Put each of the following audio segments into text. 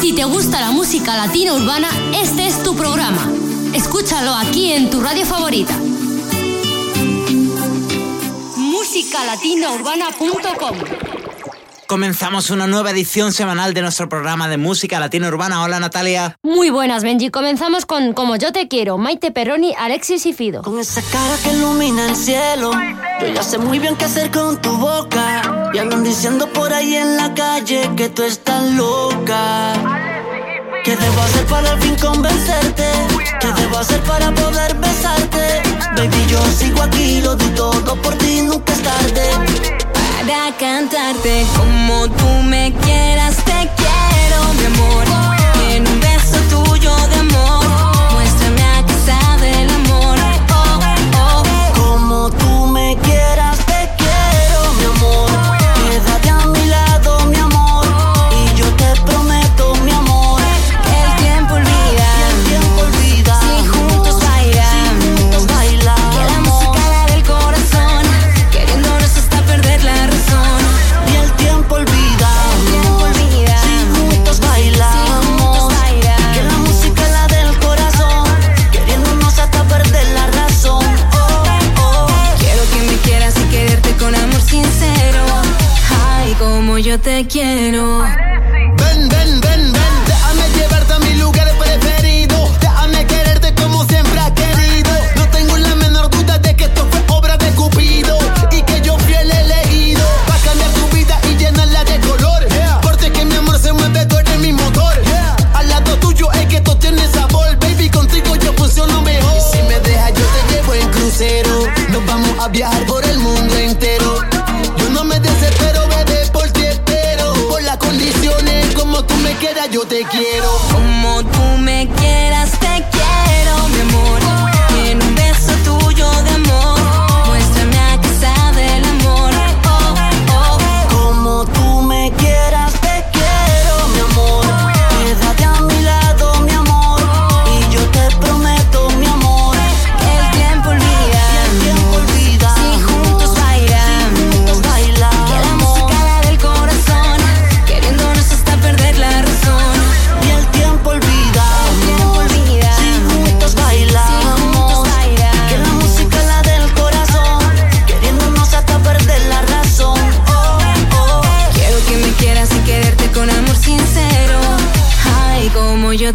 Si te gusta la música latina urbana, este es tu programa. Escúchalo aquí en tu radio favorita. musicalatinaurbana.com Comenzamos una nueva edición semanal de nuestro programa de música latina urbana. Hola Natalia. Muy buenas, Benji. Comenzamos con Como yo te quiero, Maite Perroni, Alexis y Fido. Con esa cara que ilumina el cielo, yo ya sé muy bien qué hacer con tu boca. Y andan diciendo por ahí en la calle que tú estás loca. ¿Qué debo hacer para al fin convencerte? ¿Qué debo hacer para poder besarte? Baby, yo sigo aquí, lo di todo por ti, nunca es tarde para cantarte como tú me quieras. Te quiero, mi amor. Te quiero.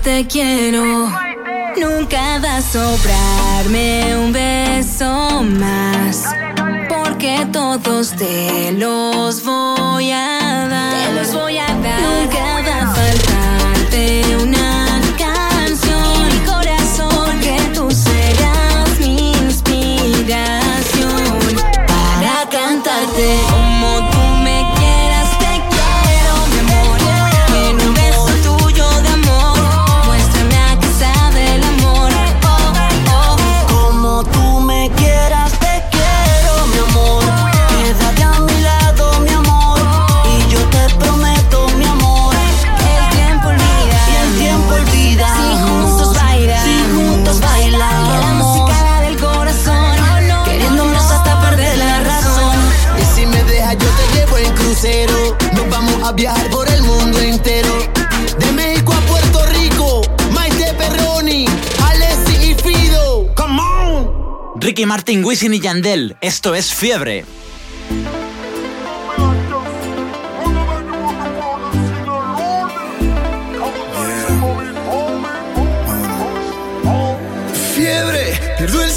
Te quiero. Nunca va a sobrarme un beso más. Porque todos te los voy a dar. Te los voy a dar. Nunca va a faltarte una canción. Viajar por el mundo entero. De México a Puerto Rico, Maite Perroni, Alessi y Fido. Come on. Ricky Martin, Wisin y Yandel. Esto es. Fiebre,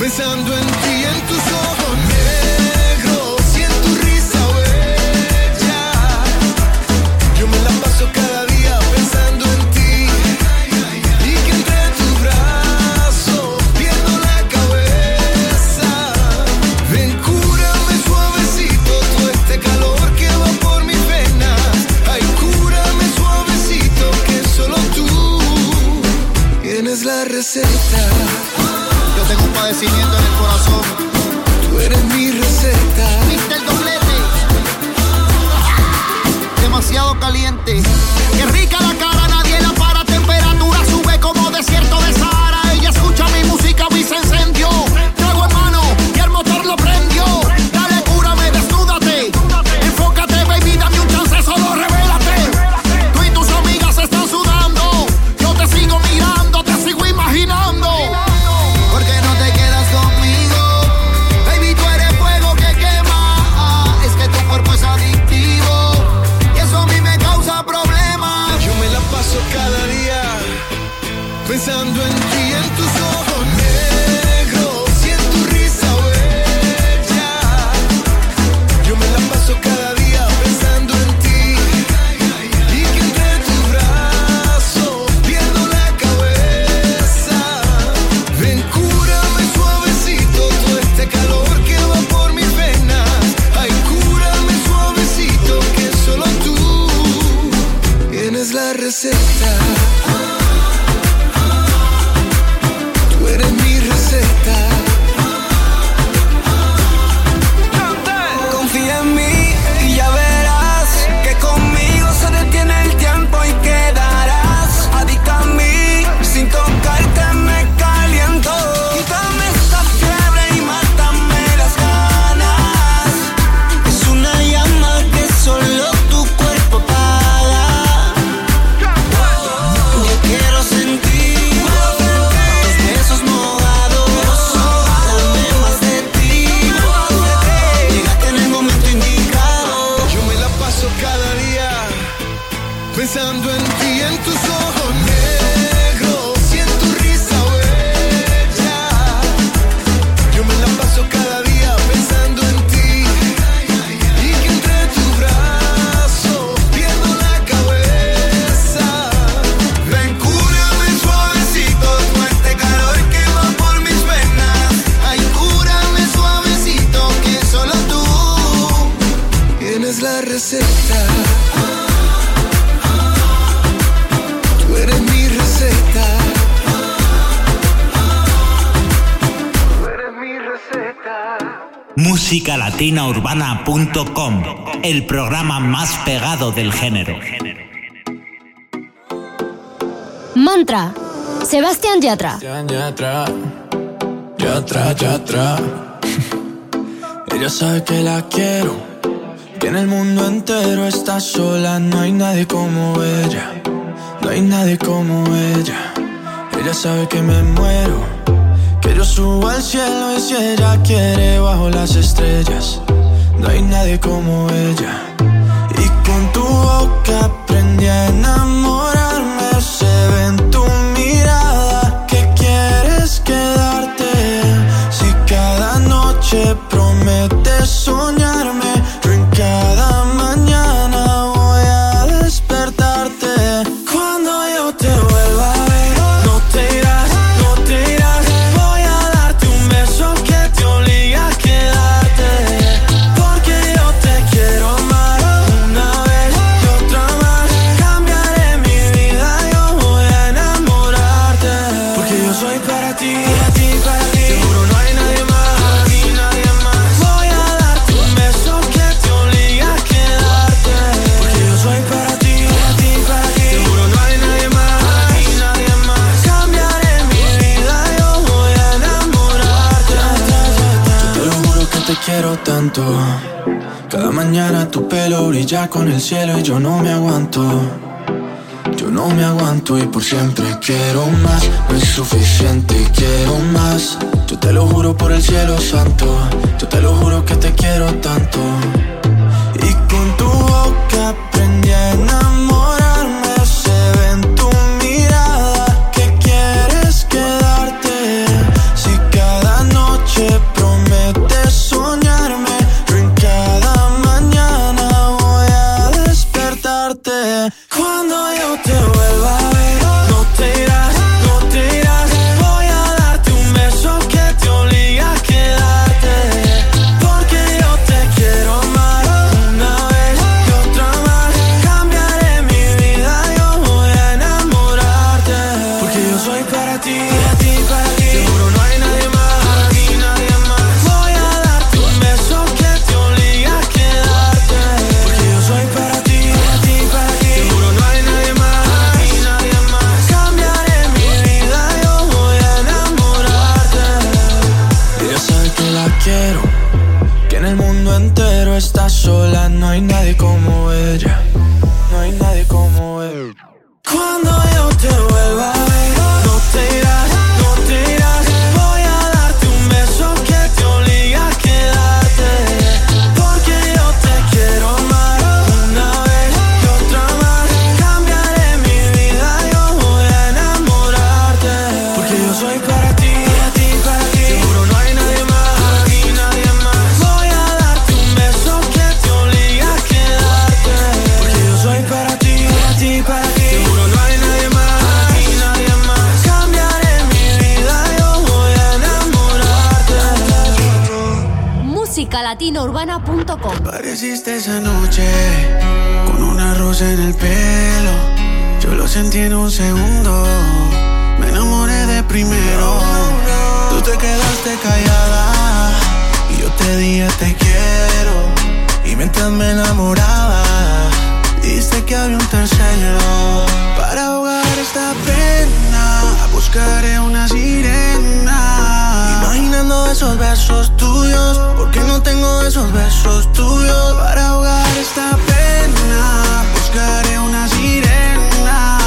Pensando en ti, en tus ojos en el corazón. Tú eres mi receta. Viste el doblete. Demasiado caliente musicalatinaurbana.com, el programa más pegado del género. Mantra, Sebastián Yatra. Sebastián Yatra, Yatra, Yatra. Ella sabe que la quiero, que en el mundo entero está sola, no hay nadie como ella, no hay nadie como ella. Ella sabe que me muero pero subo al cielo y si ella quiere bajo las estrellas. No hay nadie como ella. Y con tu boca aprendí a enamorarme. Se ve en tu mirada que quieres quedarte. Si cada noche prometes soñar. y ya con el cielo y yo no me aguanto. Yo no me aguanto y por siempre quiero más, no es suficiente, quiero más. Yo te lo juro por el cielo santo, yo te lo juro que te quiero tanto. Y con tu boca aprendí a enamorar. musicalatinourbana.com Pareciste esa noche con una rosa en el pelo. Yo lo sentí en un segundo. Me enamoré de primero. Tú te quedaste callada y yo te dije te quiero. Y mientras me enamoraba, dijiste que había un tercero. Esta pena, buscaré una sirena. Imaginando esos besos tuyos, porque no tengo esos besos tuyos. Para ahogar esta pena, buscaré una sirena.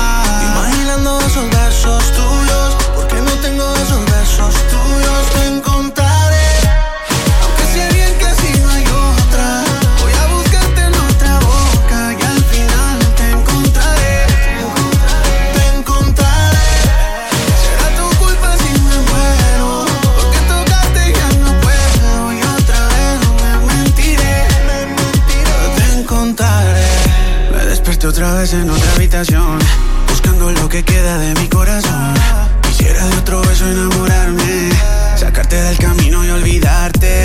Imaginando esos besos tuyos, porque no tengo esos besos tuyos. Te en otra habitación. Buscando lo que queda de mi corazón. Quisiera de otro beso enamorarme. Sacarte del camino y olvidarte.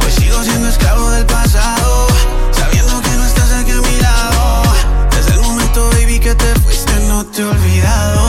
Pues sigo siendo esclavo del pasado. Sabiendo que no estás aquí a mi lado. Desde el momento, baby, que te fuiste, no te he olvidado.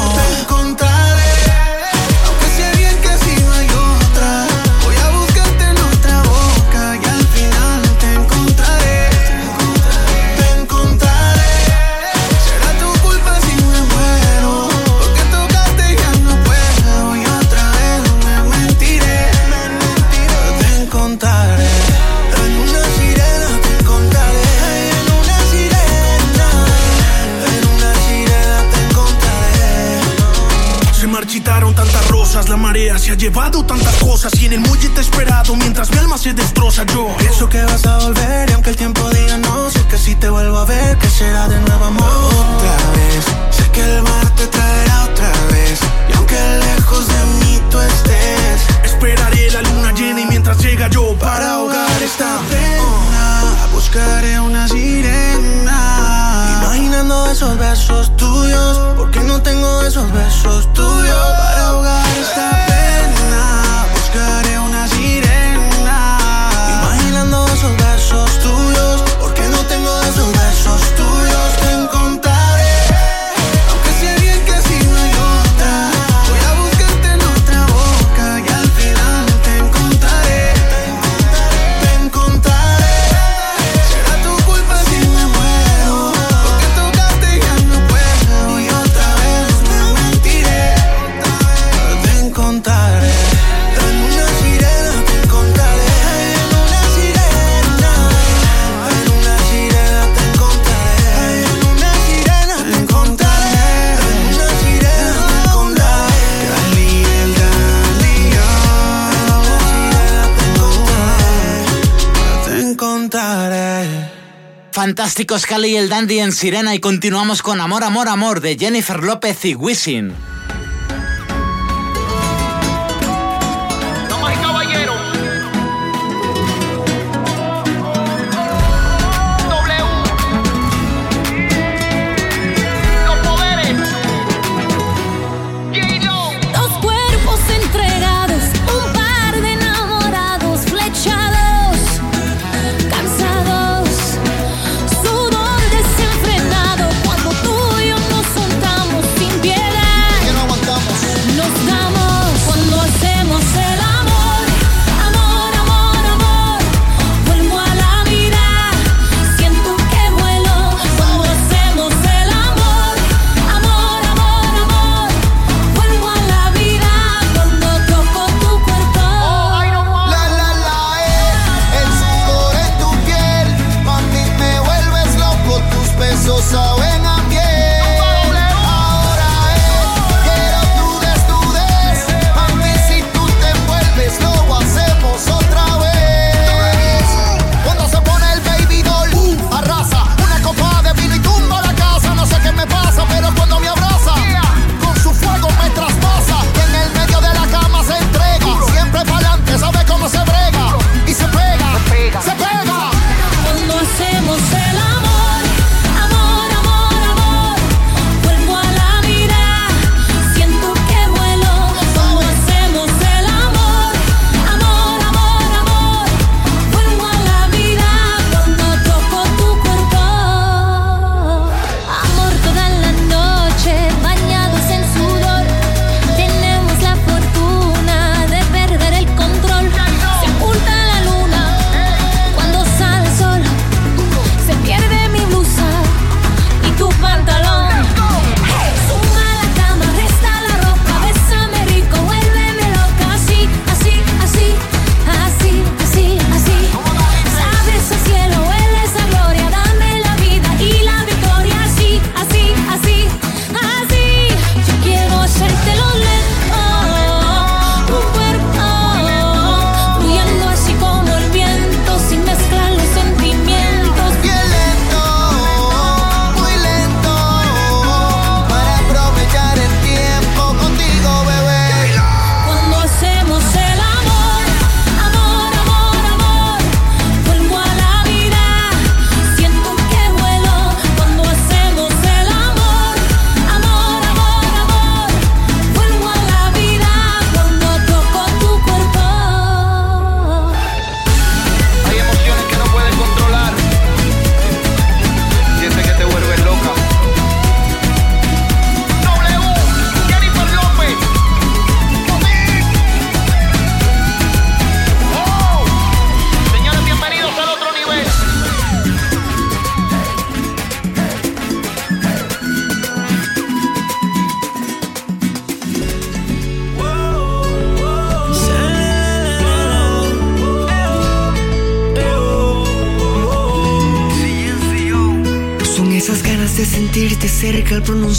Llevado tantas cosas y en el muelle te he esperado mientras mi alma se destroza yo. Pienso que vas a volver y aunque el tiempo diga no, sé que si te vuelvo a ver, que será de nuevo amor. Otra vez, sé que el mar te traerá otra vez. Y aunque lejos de mí tú estés, Esperaré la luna llena y mientras llega yo para ahogar esta pena, buscaré una sirena. Imaginando esos besos tuyos, porque no tengo esos besos tuyos. Para ahogar esta pena, buscaré una sirena. Fantásticos Cali y el Dandy en Sirena y continuamos con Amor, Amor, Amor de Jennifer López y Wisin.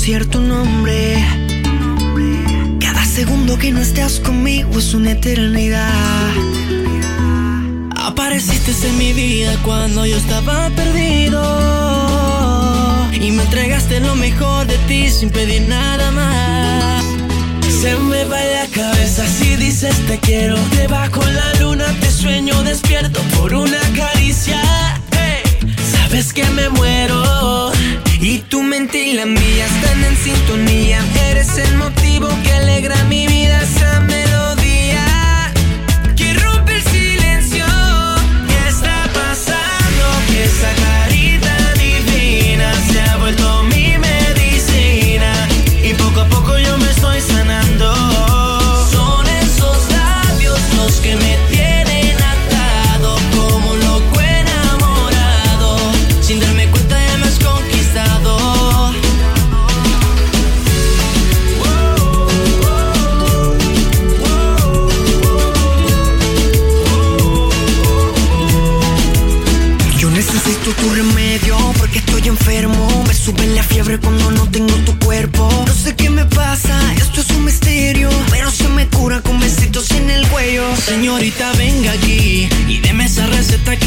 concierto y la mía están en sintonía. Eres el motivo que alegra mi vida. Esa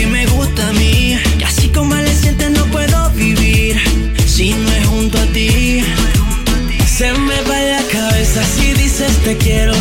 me gusta a mí. Y así con Valeciente no puedo vivir si no es junto a ti. Se me va la cabeza si dices te quiero.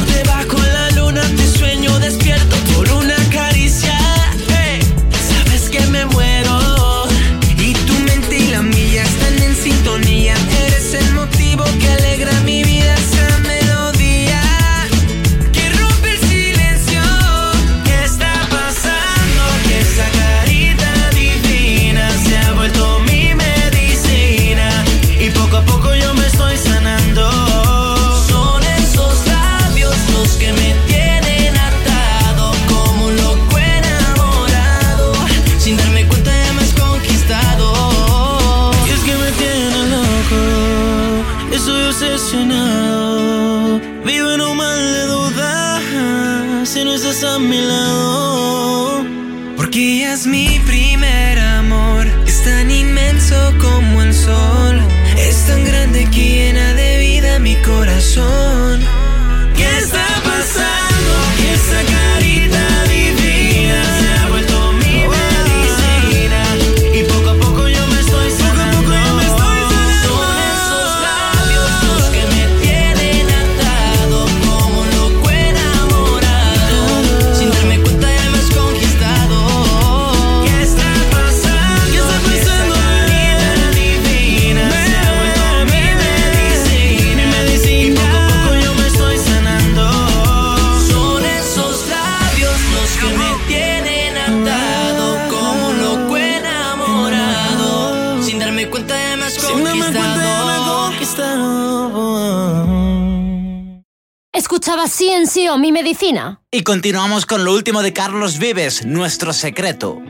Ciencio, mi medicina. Y continuamos con lo último de Carlos Vives, Nuestro Secreto.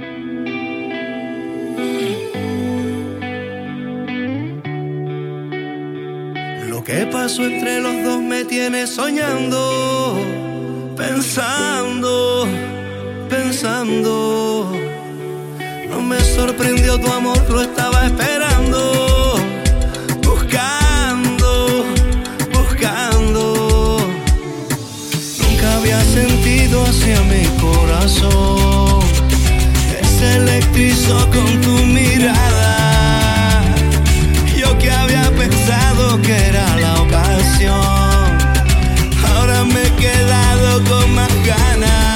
Lo que pasó entre los dos me tiene soñando, pensando, pensando. No me sorprendió tu amor, lo estaba esperando. hacia mi corazón que se con tu mirada. Yo que había pensado que era la ocasión, ahora me he quedado con más ganas.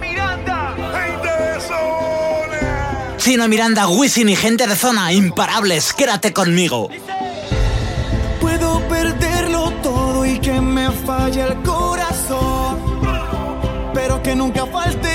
Miranda, gente Miranda, Wisin y gente de zona, imparables, quédate conmigo. Puedo perderlo todo y que me falle el corazón, pero que nunca falte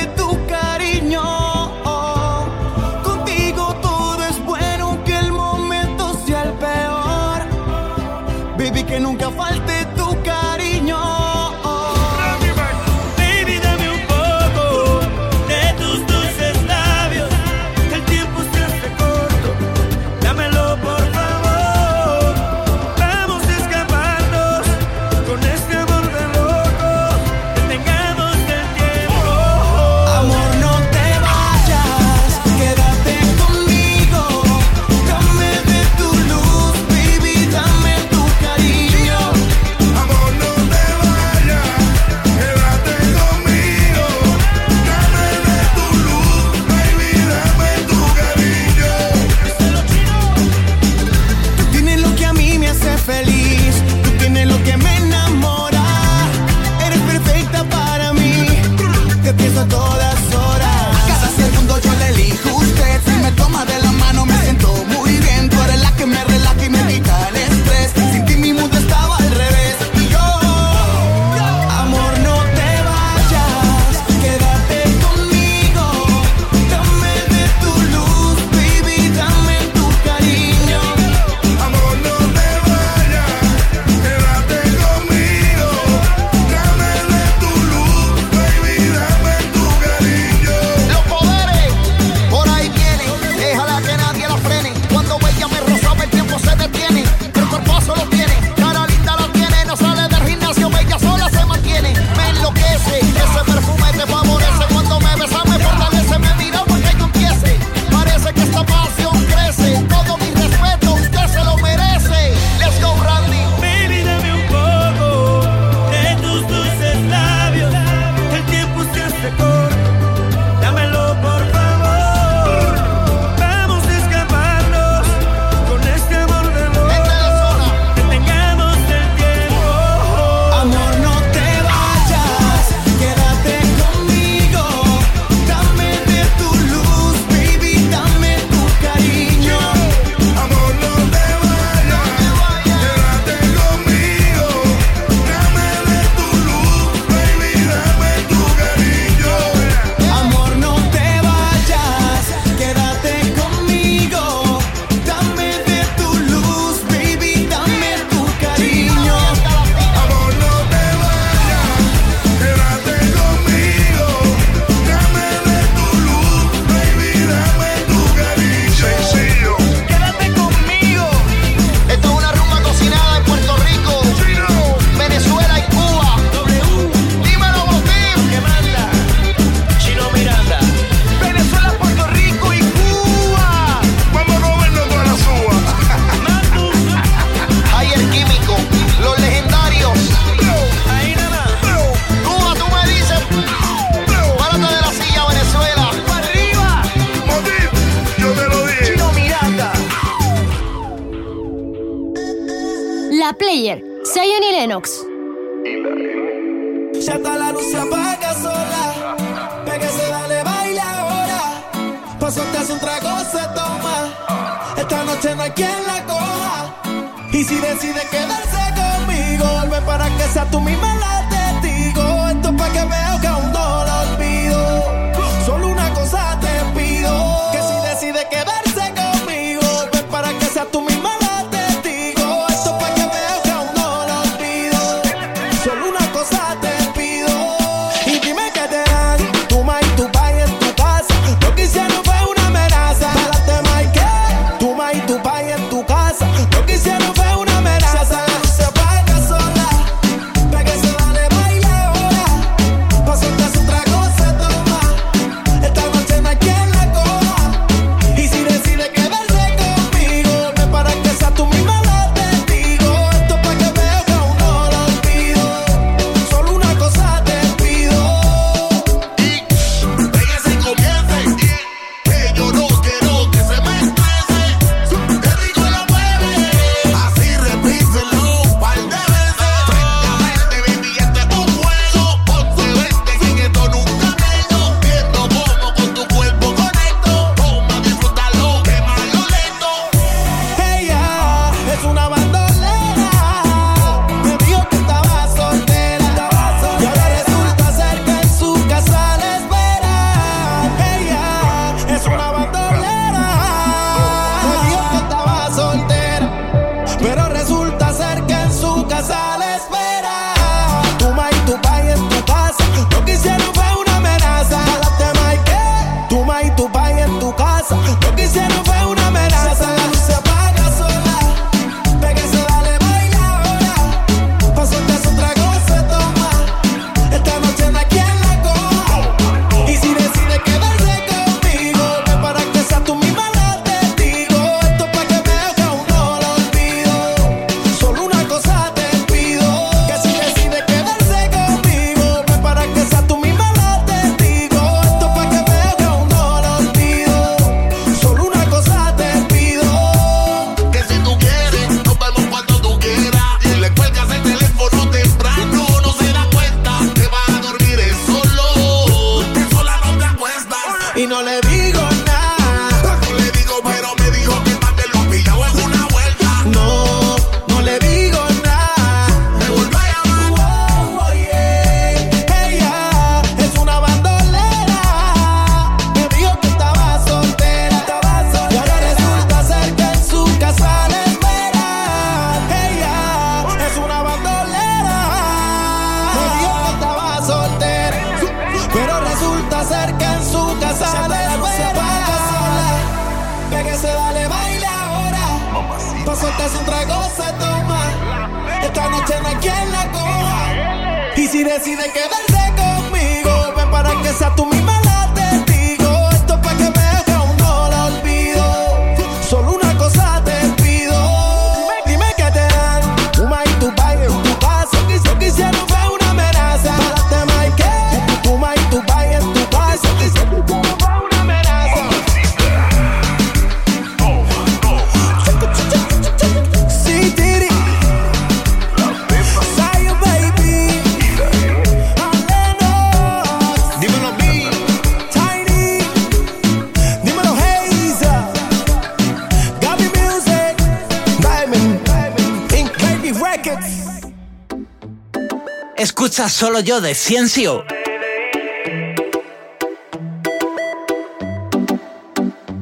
solo yo de Ciencio.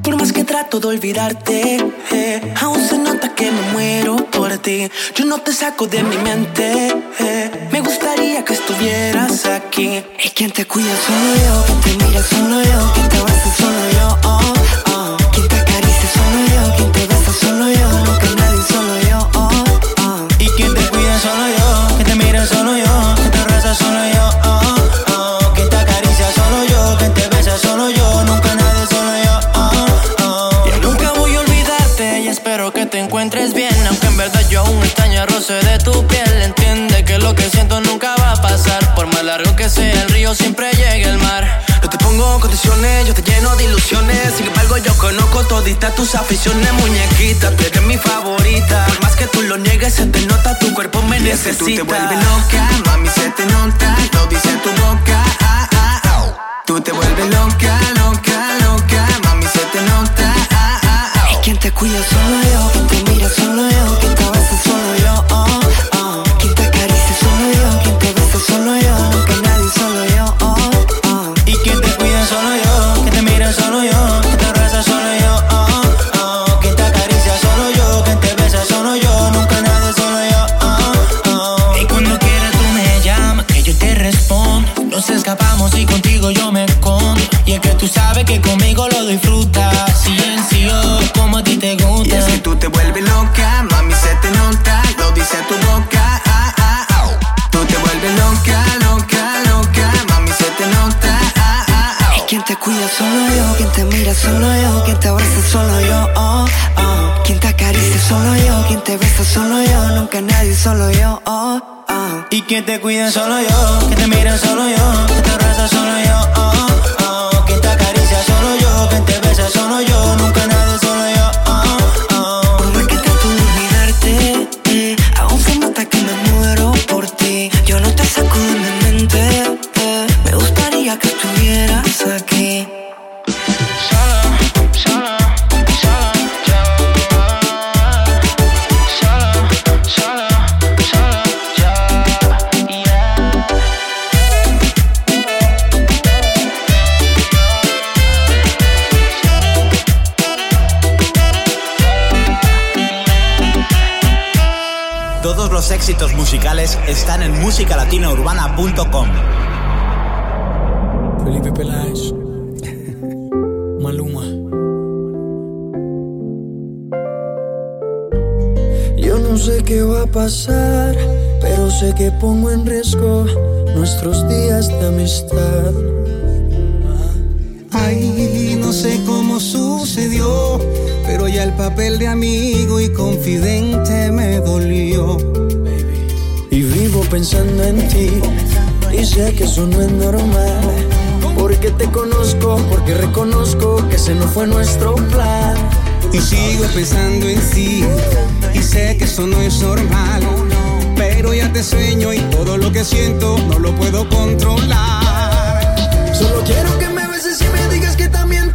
Por más que trato de olvidarte, eh, aún se nota que me muero por ti. Yo no te saco de mi mente. eh, me gustaría que estuvieras aquí. Y quien te cuida solo yo, quien te mira solo yo, quien te solo siempre llega el mar. No te pongo condiciones, yo te lleno de ilusiones. Sin embargo, yo conozco toditas tus aficiones, muñequita. Tú eres mi favorita. Por más que tú lo niegues, se te nota, tu cuerpo me Y es que necesita. tú te vuelves loca, mami, se te nota. Lo dice tu boca. Ah, ah, ah. Tú te vuelves loca, loca, loca. Mami, se te nota. Ah, ah, ah. Y quien te cuida solo yo, quien te mira solo yo, quien te abraza solo yo. Oh. Solo yo, quien te abraza solo yo, oh, oh. Quien te acaricia solo yo, quien te besa solo yo, nunca nadie solo yo, oh, oh. Y quien te cuida solo yo, que te mira solo yo, que te abraza solo yo, oh. Éxitos musicales están en musicalatinaurbana.com. Felipe Peláez. Maluma. Yo no sé qué va a pasar, pero sé que pongo en riesgo nuestros días de amistad. Ay, no sé cómo sucedió, pero ya el papel de amigo y confidente me dolió. Pensando en ti, y sé que eso no es normal. Porque te conozco, porque reconozco que ese no fue nuestro plan. Y sigo pensando en sí, y sé que eso no es normal. Pero ya te sueño y todo lo que siento no lo puedo controlar. Solo quiero que me beses y me digas que también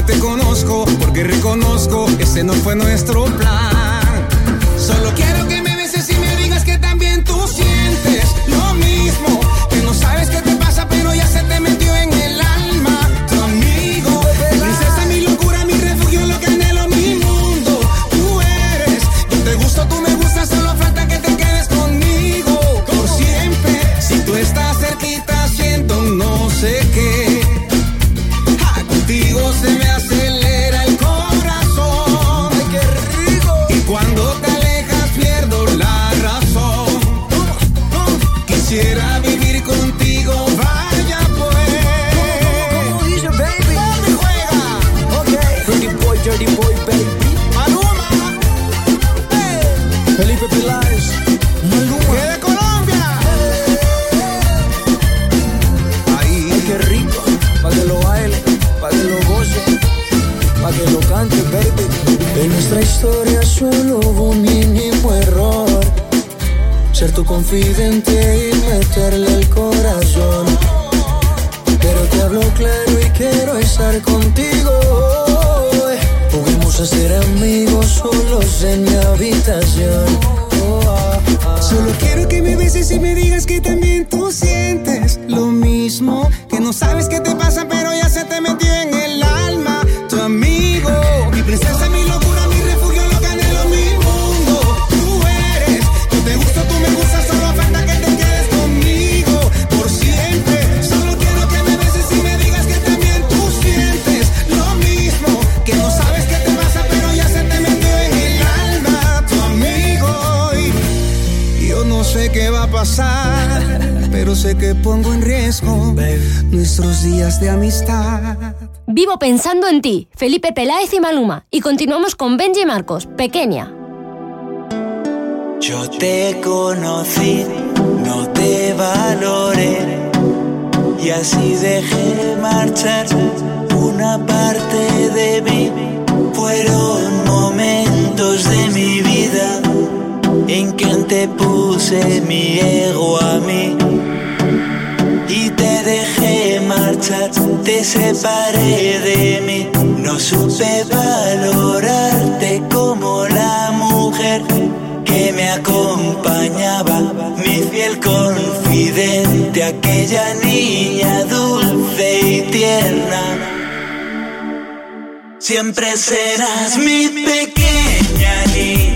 Porque te conozco, porque reconozco, ese no fue nuestro plan. Solo quiero que me beses y me digas que también tú sientes lo mismo. Historia solo hubo un mínimo error. Ser tu confidente y meterle el corazón. Pero te hablo claro y quiero estar contigo. Juguemos a ser amigos solos en mi habitación. Oh, ah, ah. Solo quiero que me beses y me digas que también tú sientes que pongo en riesgo nuestros días de amistad. Vivo pensando en ti, Felipe Peláez y Maluma. Y continuamos con Benji Marcos, pequeña. Yo te conocí, no te valoré y así dejé marchar una parte de mí. Fueron momentos de mi vida en que antepuse mi ego a mí y te dejé marchar, te separé de mí. No supe valorarte como la mujer que me acompañaba, mi fiel confidente, aquella niña dulce y tierna. Siempre serás mi pequeña niña,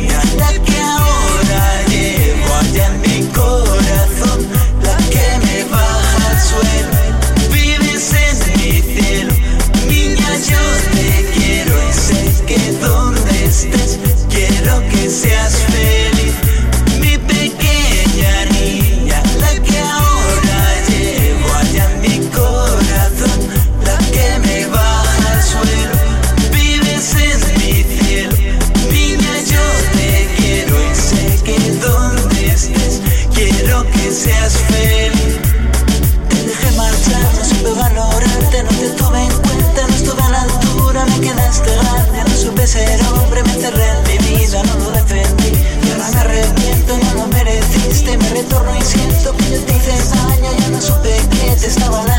ser hombre, me encerré vida, no lo defendí. Y ahora me arrepiento, no lo mereciste, me retorno y siento que yo te hice daño, ya no supe que te estaba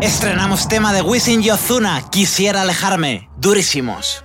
Estrenamos tema de Wisin y Ozuna, Quisiera alejarme, durísimos.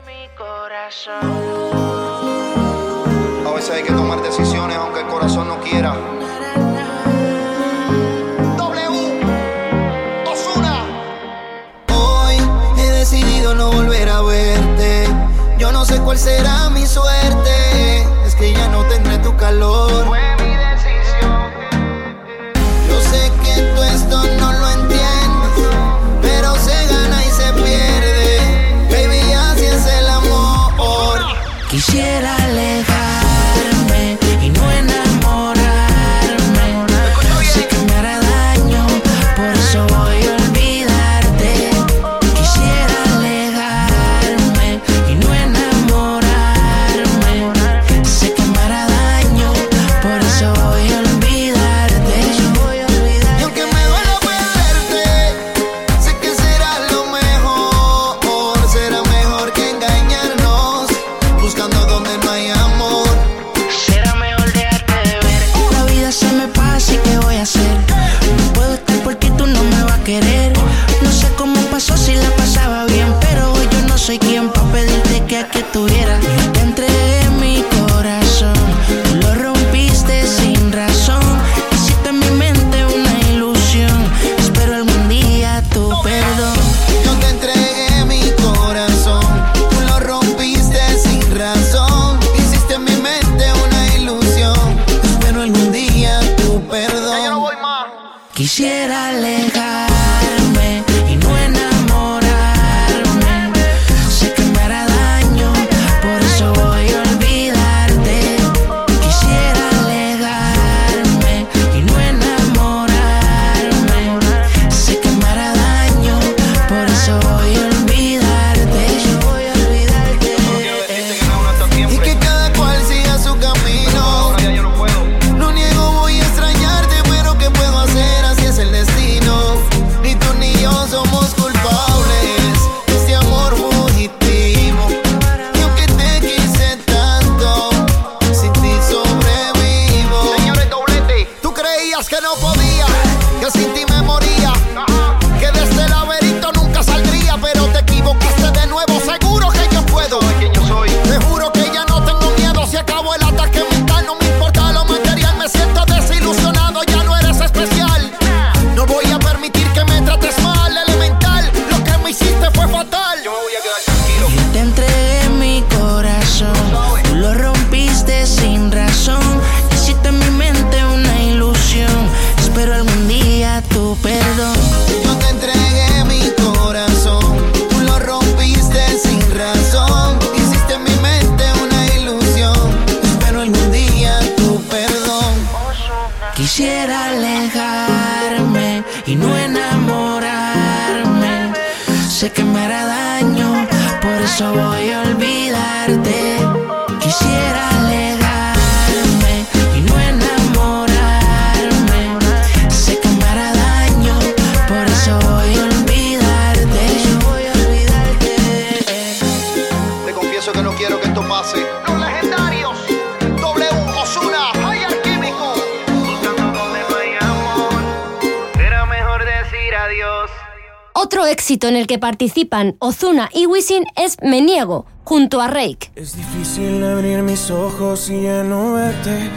éxito en el que participan Ozuna y Wisin es Me Niego, junto a Reik. Es difícil abrir mis ojos y ya no verte.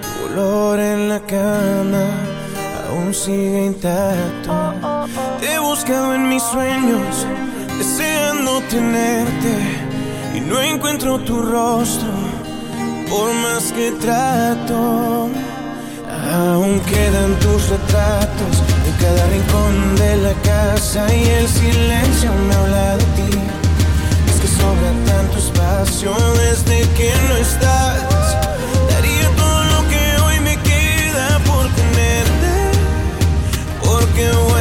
Tu olor en la cama aún sigue intacto. Te he buscado en mis sueños, deseando tenerte. Y no encuentro tu rostro, por más que trato. Aún quedan tus retratos cada rincón de la casa y el silencio me habla de ti. Es que sobra tanto espacio desde que no estás. Daría todo lo que hoy me queda por tenerte, porque voy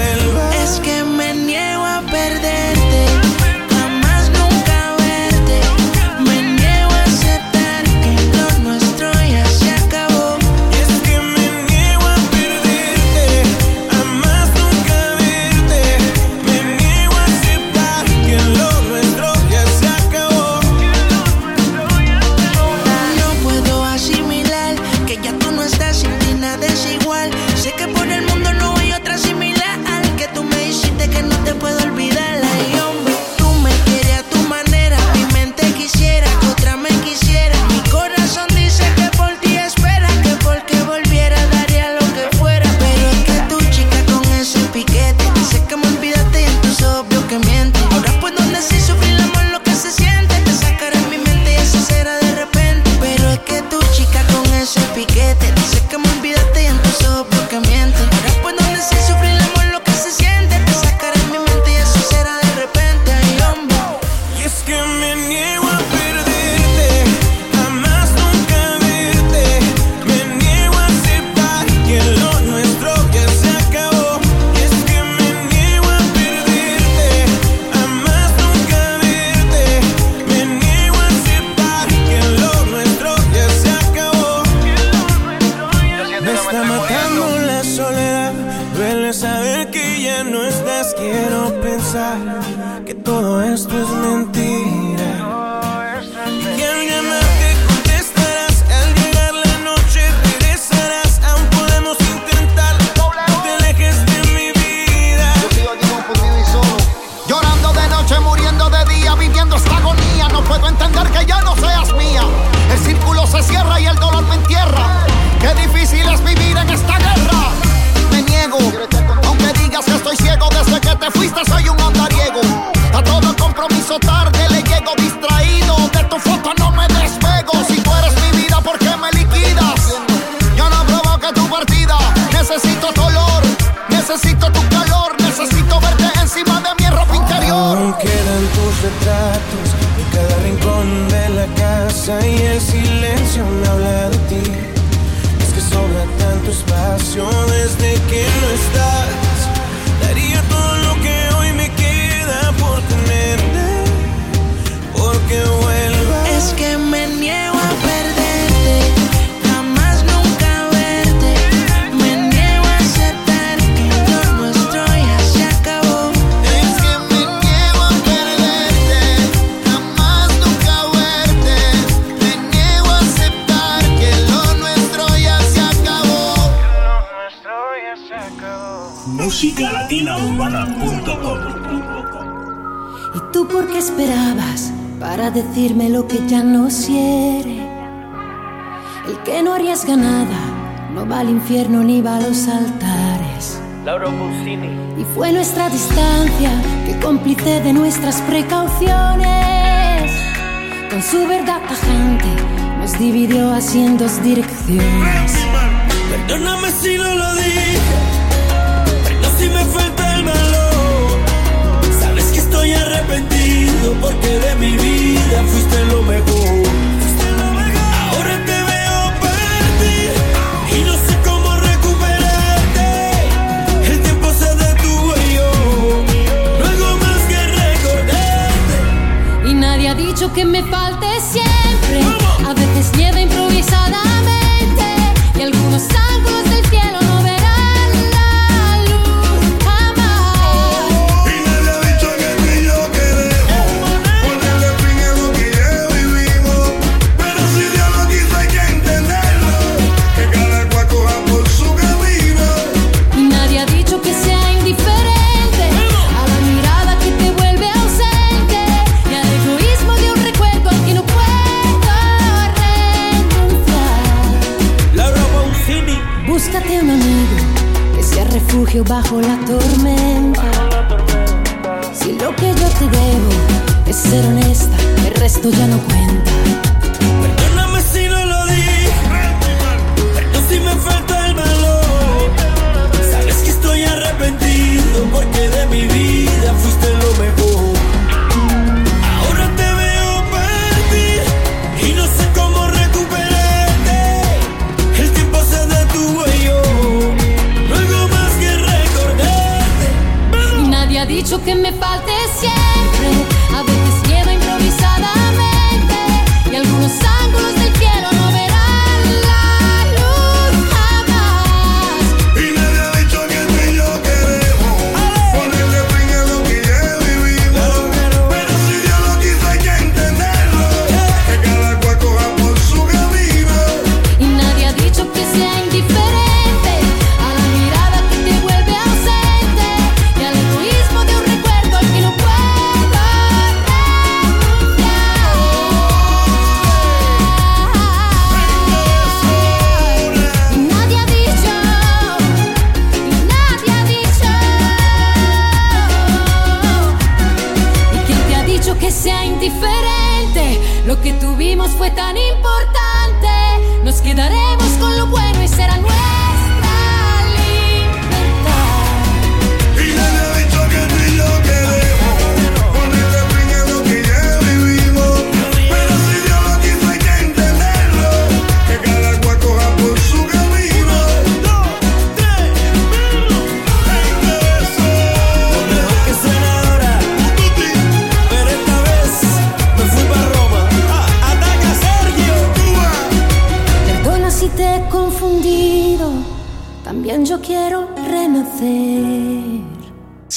que yo te debo es ser honesta, el resto ya no cuenta. Perdóname si no lo dije, pero si me falta el valor. Sabes que estoy arrepentido porque de mi vida fuiste lo mejor. Ahora te veo partir y no sé cómo recuperarte. El tiempo se detuvo y yo no algo más que recordarte. Nadie ha dicho que me falta yeah.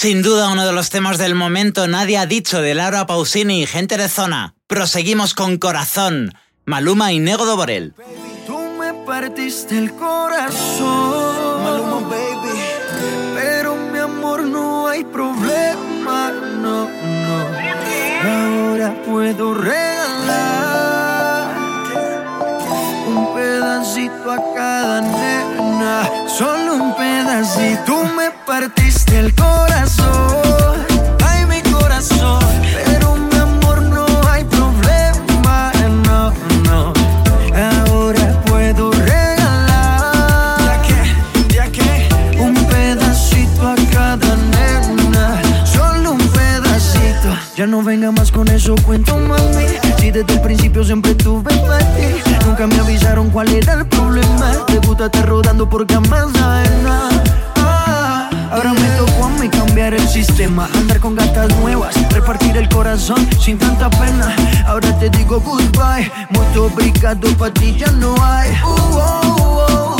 Sin duda uno de los temas del momento, nadie ha dicho de Laura Pausini y gente de zona. Proseguimos con Corazón, Maluma y Nego Borel. Tú me partiste el corazón. Maluma, baby. Pero mi amor, no hay problema. No, no. Ahora puedo regalar un pedacito a cada nena. Solo un pedacito. Tú me partiste el corazón. Ay, mi corazón. Pero mi amor, no hay problema. No, no. Ahora puedo regalar. ¿Ya qué? ¿Ya qué? Un pedacito a cada nena. Solo un pedacito. Ya no venga más con eso, cuento mami. Si desde el principio siempre tuve para ti. Nunca me avisaron cuál era el problema. Te gusta estar rodando por camas ajenas. Ah, Ahora me tocó a mí cambiar el sistema Andar con gatas nuevas, repartir el corazón sin tanta pena Ahora te digo goodbye, mucho obrigado pa' ti ya no hay Uh, oh, oh, oh.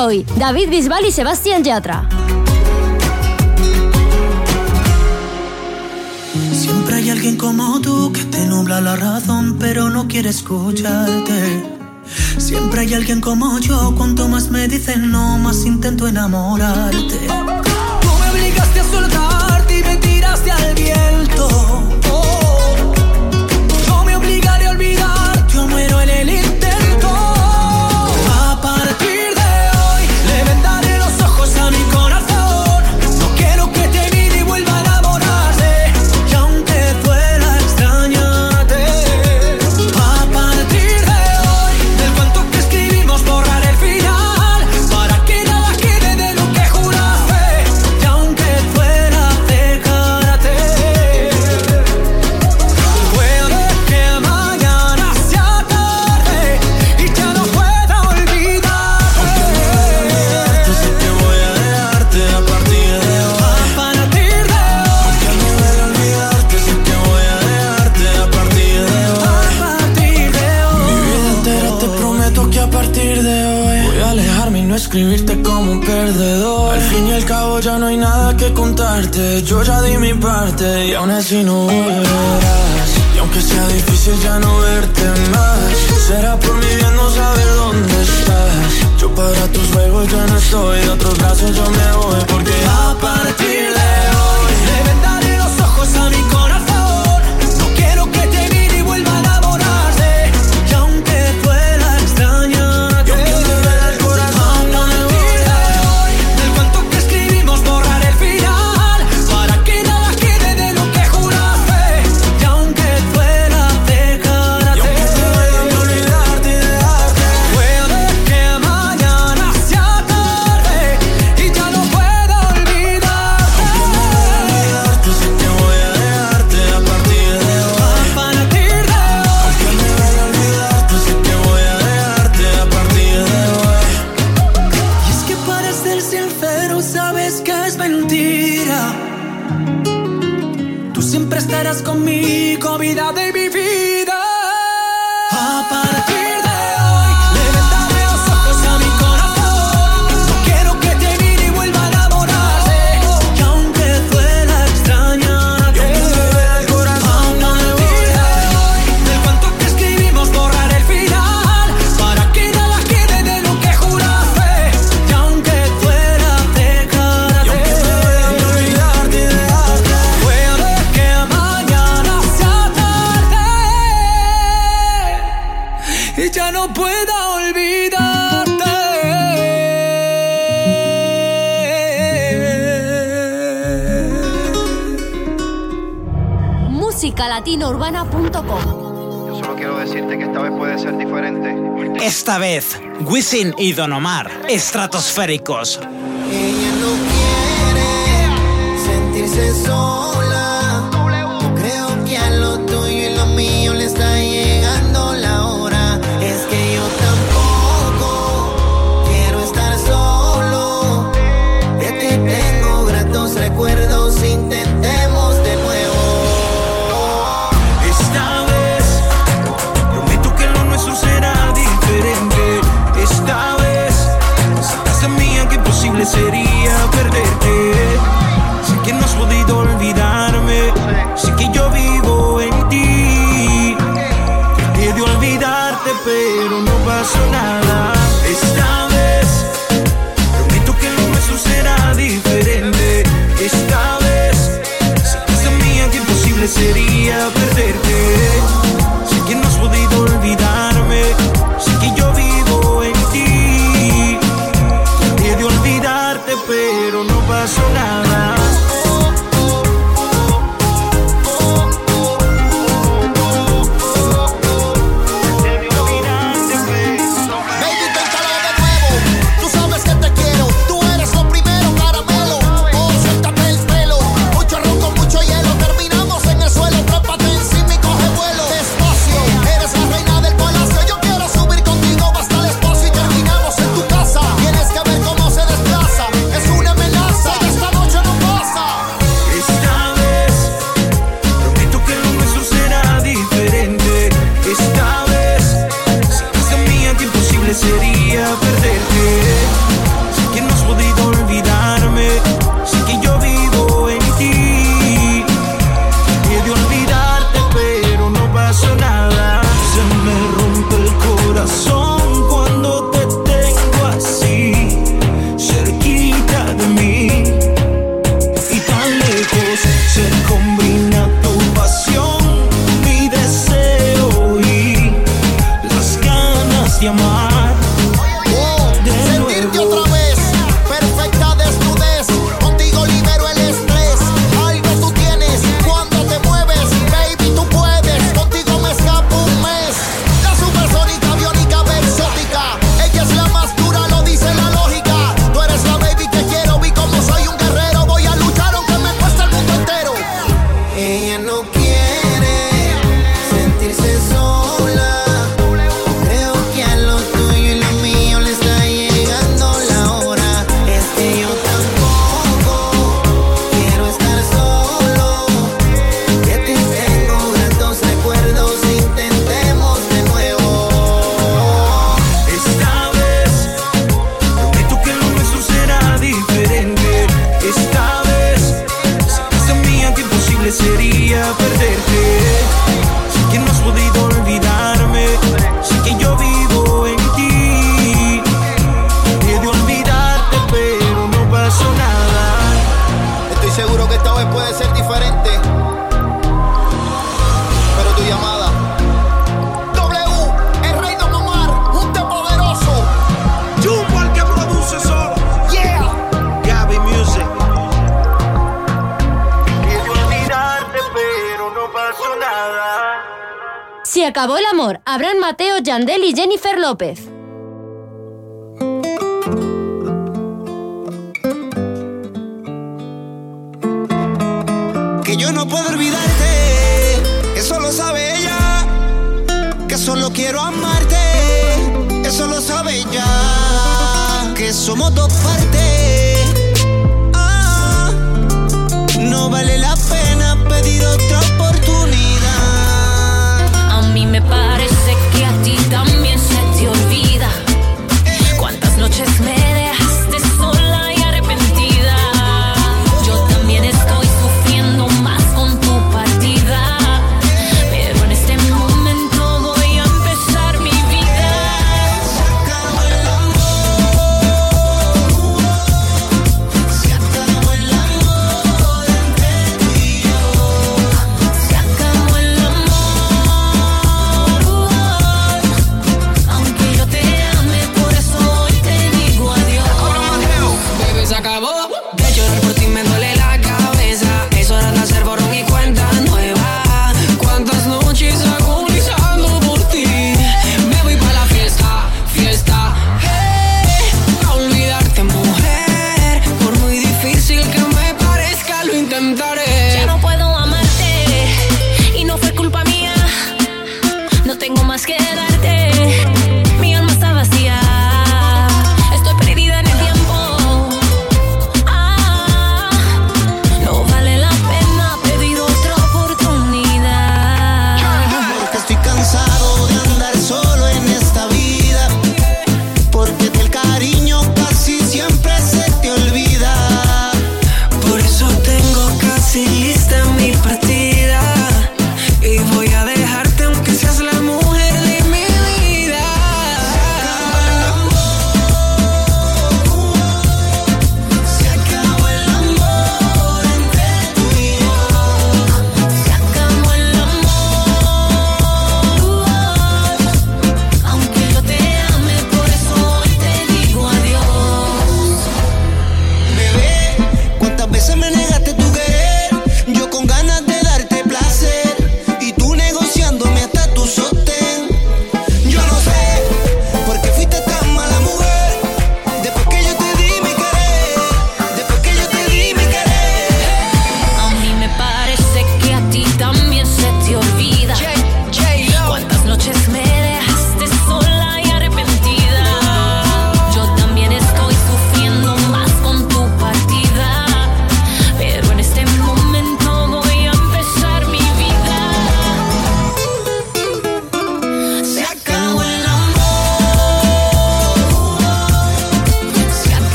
hoy, David Bisbal y Sebastián Yatra. Siempre hay alguien como tú que te nubla la razón, pero no quiere escucharte. Siempre hay alguien como yo, cuanto más me dicen no, más intento enamorarte. Yo ya di mi parte y aún así no volverás. Y aunque sea difícil ya no verte más, será por mi bien no saber dónde estás. Yo para tus juegos ya no estoy, de otros brazos yo me voy porque a partir quedas conmigo. Esta vez, Wisin y Don Omar, estratosféricos. López.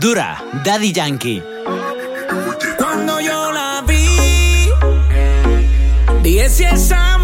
dura, Daddy Yankee. Cuando yo la vi, dije si esa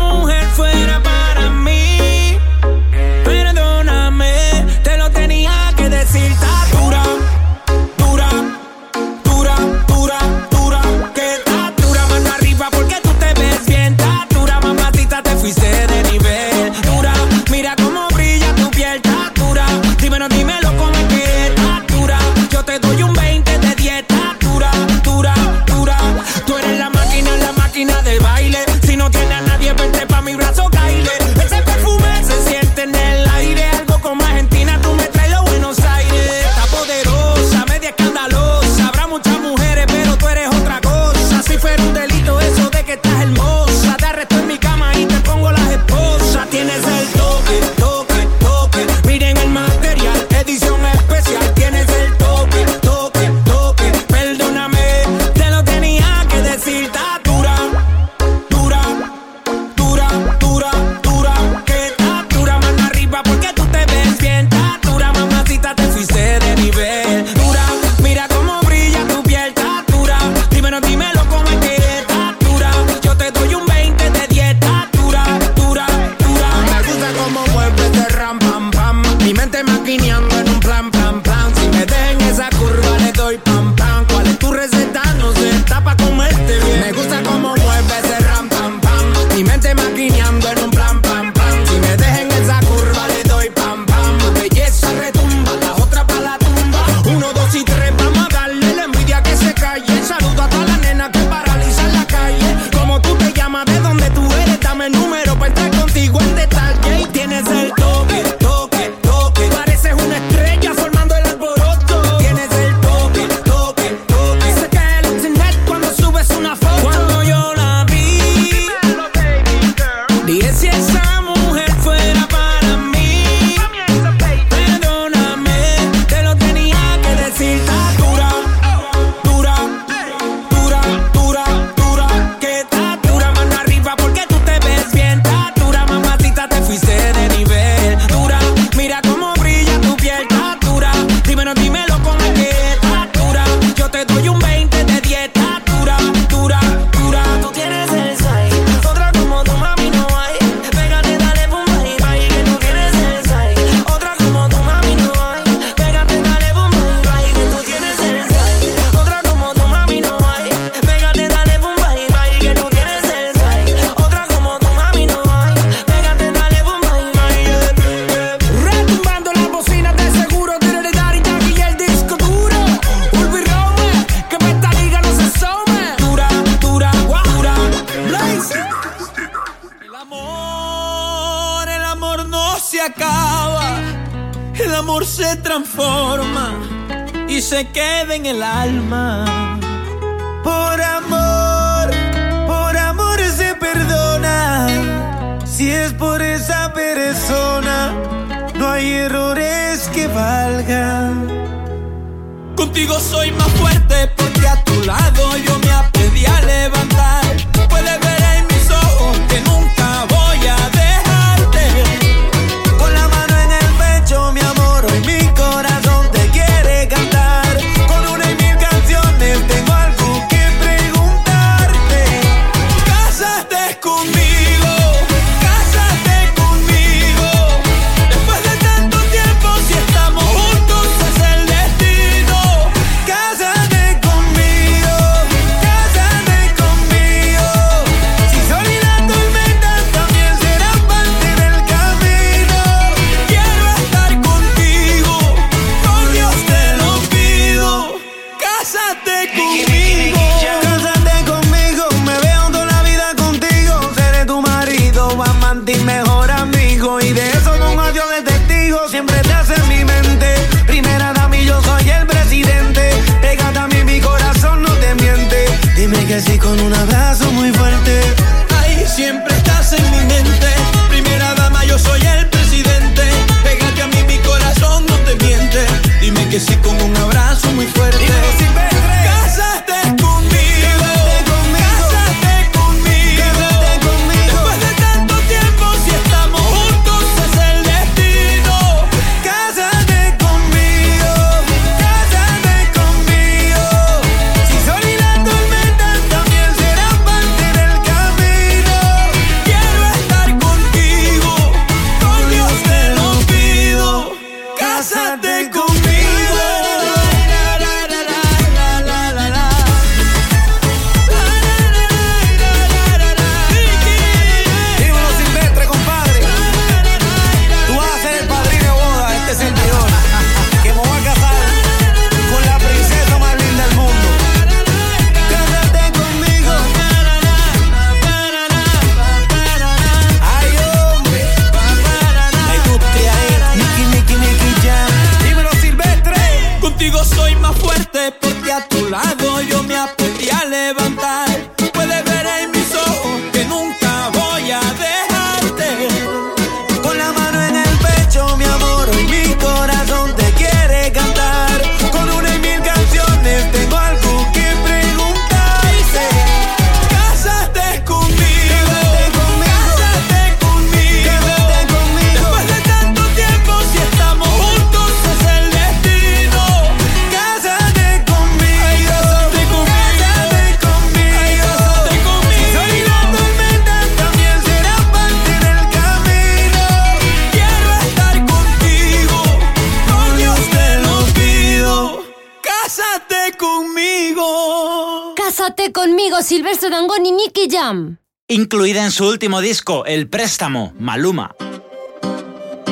Dango ni Jam. Incluida en su último disco, El Préstamo, Maluma.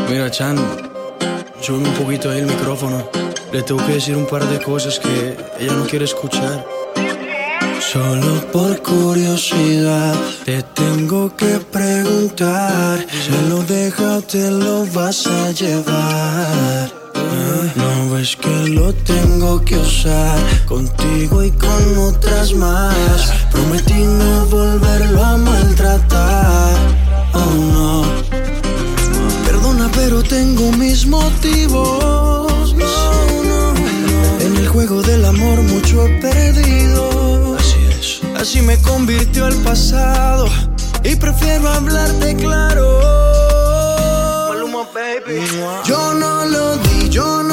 Mira, Chan, sube un poquito ahí el micrófono. Le tengo que decir un par de cosas que ella no quiere escuchar. Solo por curiosidad te tengo que preguntar. ¿Me lo dejas te lo vas a llevar? No ves que lo tengo que usar contigo y con otras más. Prometí no volverlo a maltratar. Oh no. Perdona, pero tengo mis motivos. No, no, no. En el juego del amor mucho he perdido. Así es. Así me convirtió el pasado. Y prefiero hablarte claro. Yo no lo yo no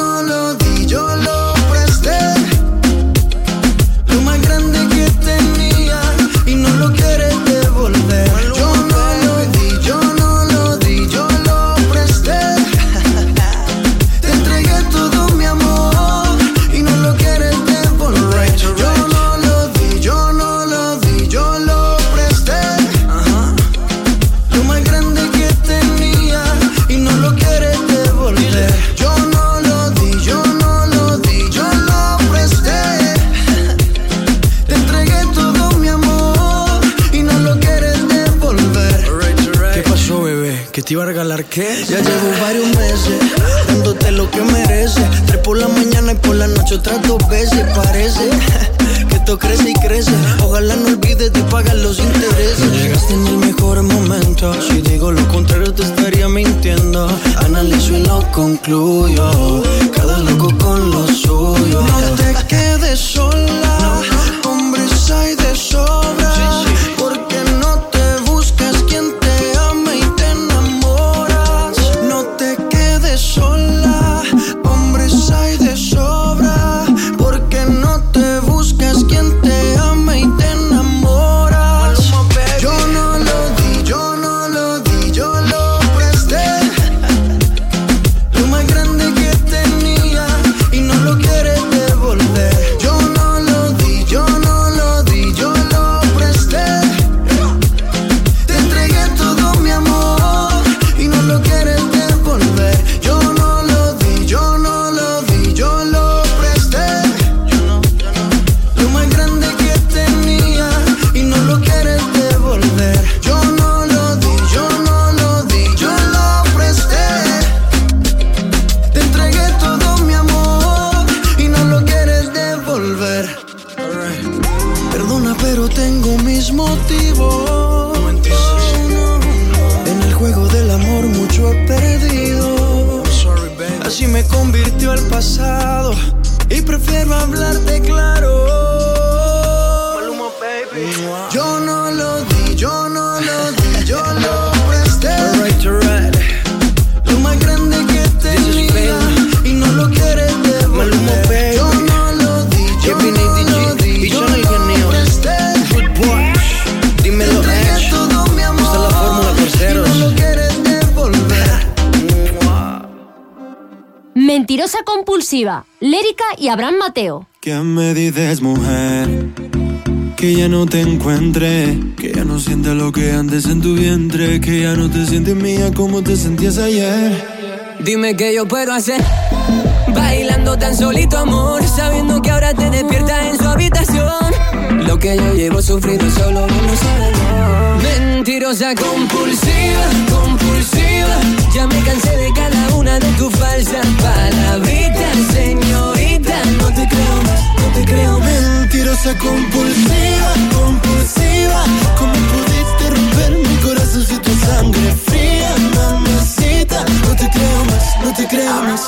te iba a regalar qué? Ya llevo varios meses dándote lo que mereces. Tres por la mañana y por la noche otras dos veces. Parece que esto crece y crece. Ojalá no olvides de pagar los intereses. Llegaste en el mejor momento. Si digo lo contrario, te estaría mintiendo. Analizo y lo concluyo. Cada loco con lo suyo. No te quedes sola. Hombres hay de sobra. Compulsiva, Lérica y Abraham Mateo. ¿Qué me dices, mujer? Que ya no te encuentre, que ya no sientes lo que antes en tu vientre, que ya no te sientes mía como te sentías ayer. Dime qué yo puedo hacer. Bailando tan solito, amor. Sabiendo que ahora te despiertas en su habitación. Lo que yo llevo sufrido solo lo sabe. Mentirosa compulsiva, compulsiva. Ya me cansé de cada una de tus falsas palabritas, señorita. No te creo más, no te creo más. Mentirosa compulsiva, compulsiva. ¿Cómo pudiste romper mi corazón si tu sangre fría, mamacita? No te creo más, no te creo más.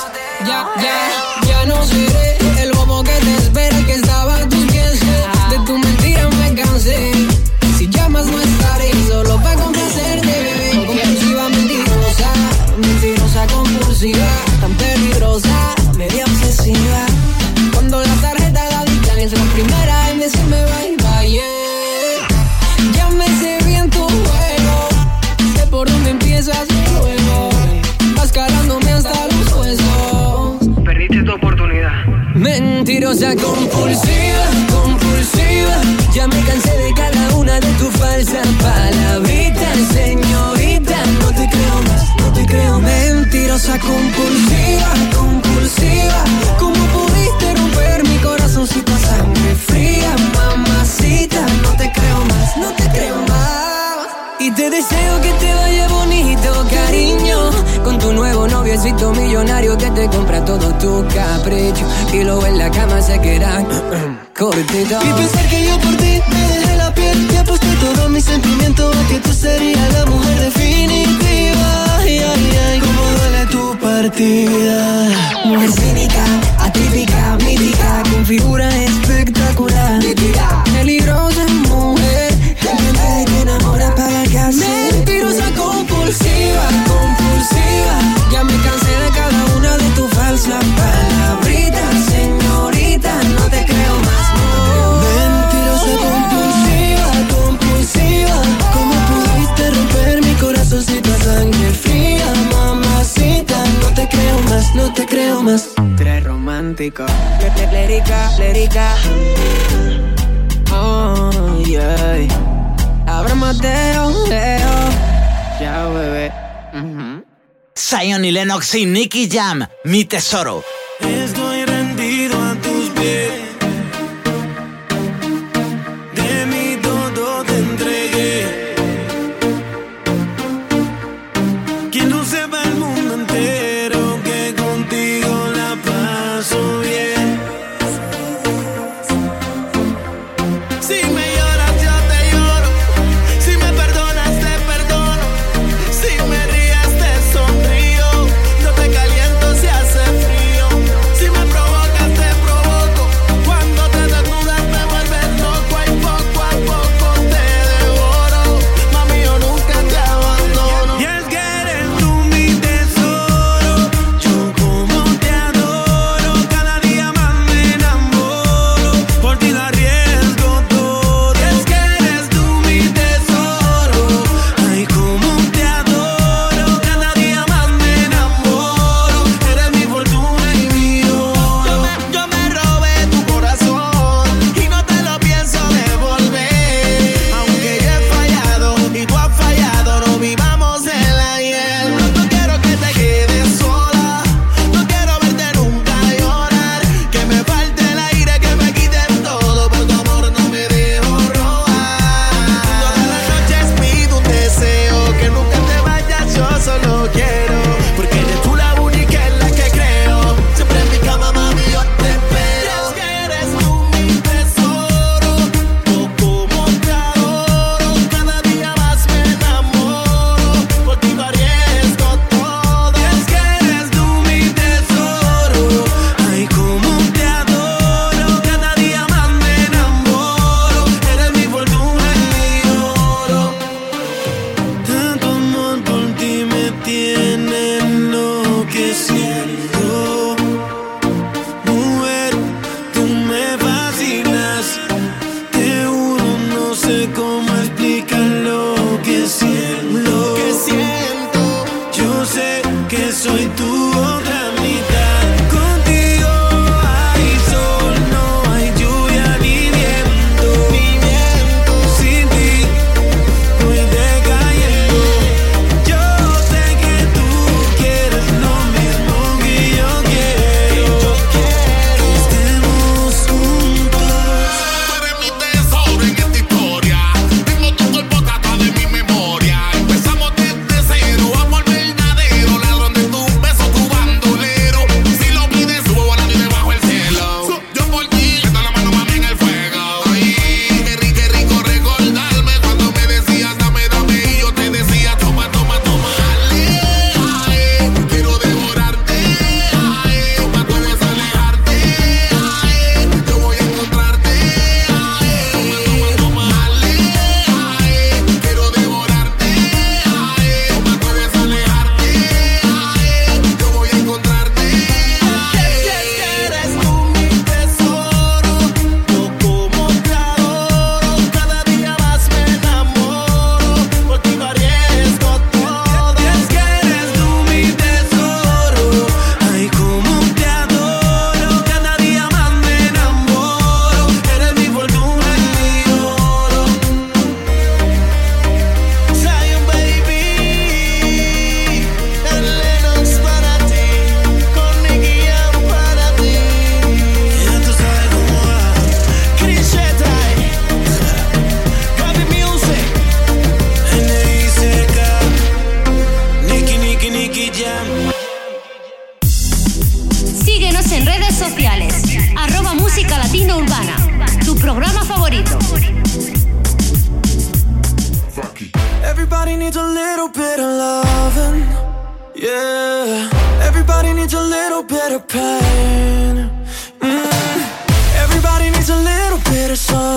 Ya, ya, ya no seré el bobo que te espera que estaba a tan peligrosa, media obsesiva. Cuando la tarjeta la dictan es la primera en decirme bye bye. yeah. Ya me sé bien tu juego, sé por dónde empiezas luego. Vas calándome hasta los huesos. Perdiste tu oportunidad. Mentirosa compulsiva, compulsiva. Ya me cansé de cada una de tus falsas palabritas, señorita mentirosa compulsiva, compulsiva. ¿Cómo pudiste romper mi corazón si tu sangre fría, mamacita? No te creo más, no te creo más. Y te deseo que te vaya bonito, cariño. Con tu nuevo noviecito millonario que te compra todo tu capricho. Y luego en la cama se quedan mm, cortito. Y pensar que yo por ti me ya aposté todo mi sentimiento a que tú serías la mujer definitiva. Ay, ay, ay, cómo duele tu partida. Mujer cínica, atípica, mítica, con figura espectacular. Mítica, peligrosa mujer, que que enamora para que hacer. Mentirosa compulsiva, compulsiva. Ya me cansé de cada una de tus falsas palabras. no te creo más. Tres romántico. Lérica, lérica. Oh, yeah. Ahora Mateo, Leo. Ya, bebé. Uh y Lennox y Nicky Jam, mi tesoro. Es little bit of pain. Mm. Everybody needs a little bit of sun.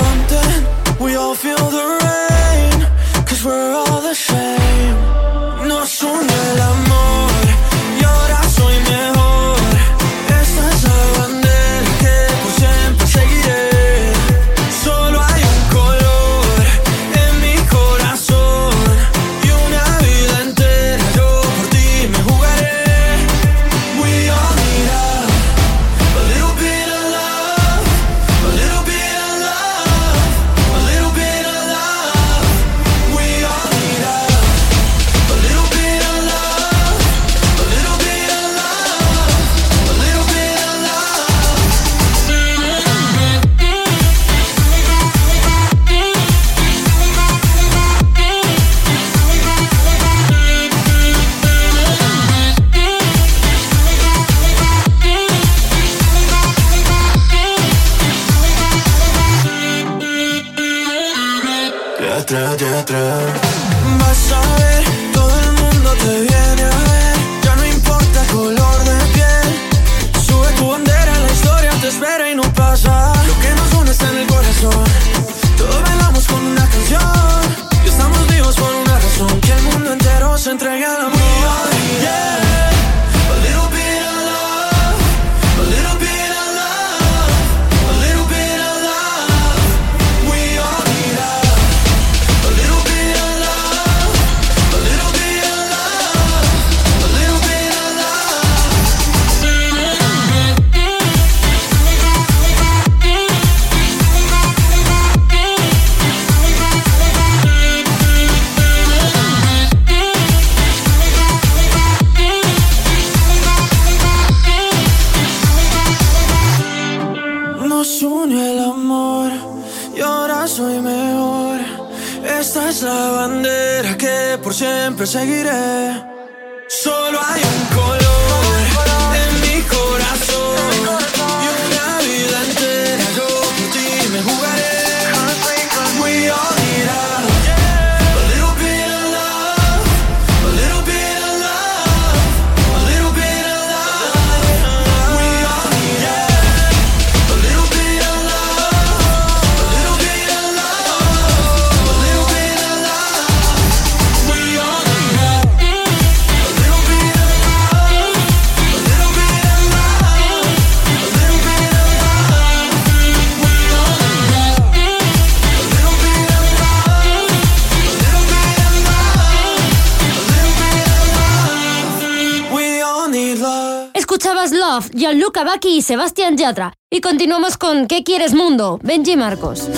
aquí Sebastián Yatra y continuamos con ¿Qué quieres mundo? Benji Marcos.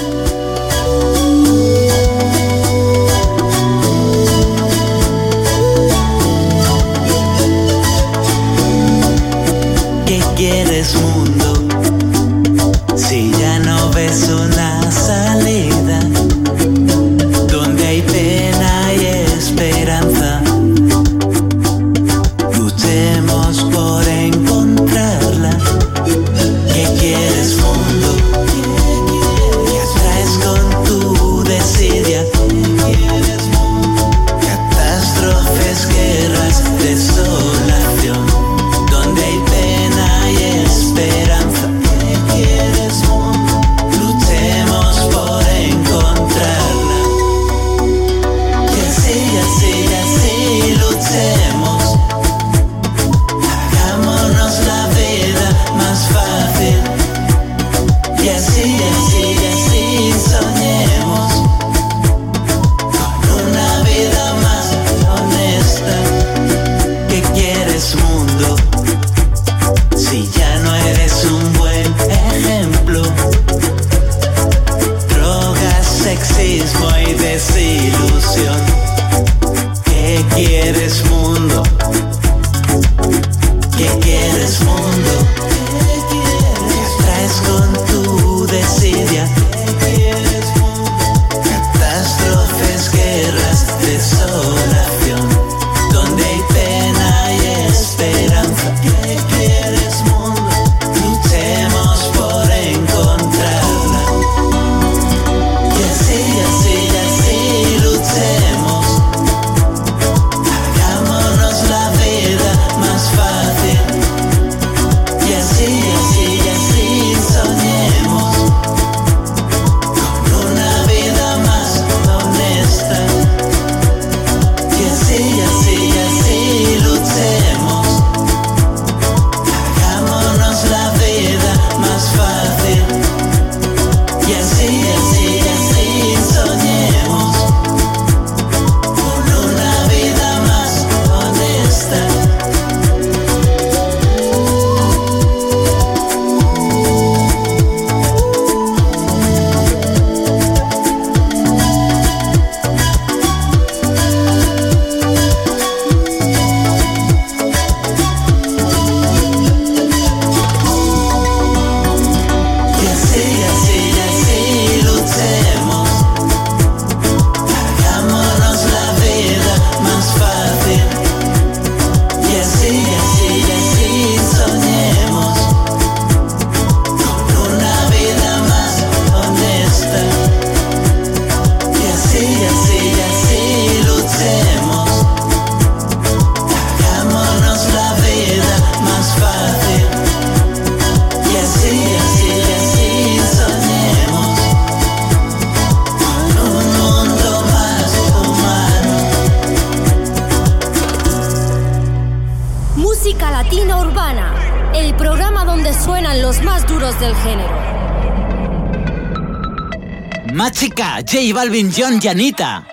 John y Anita.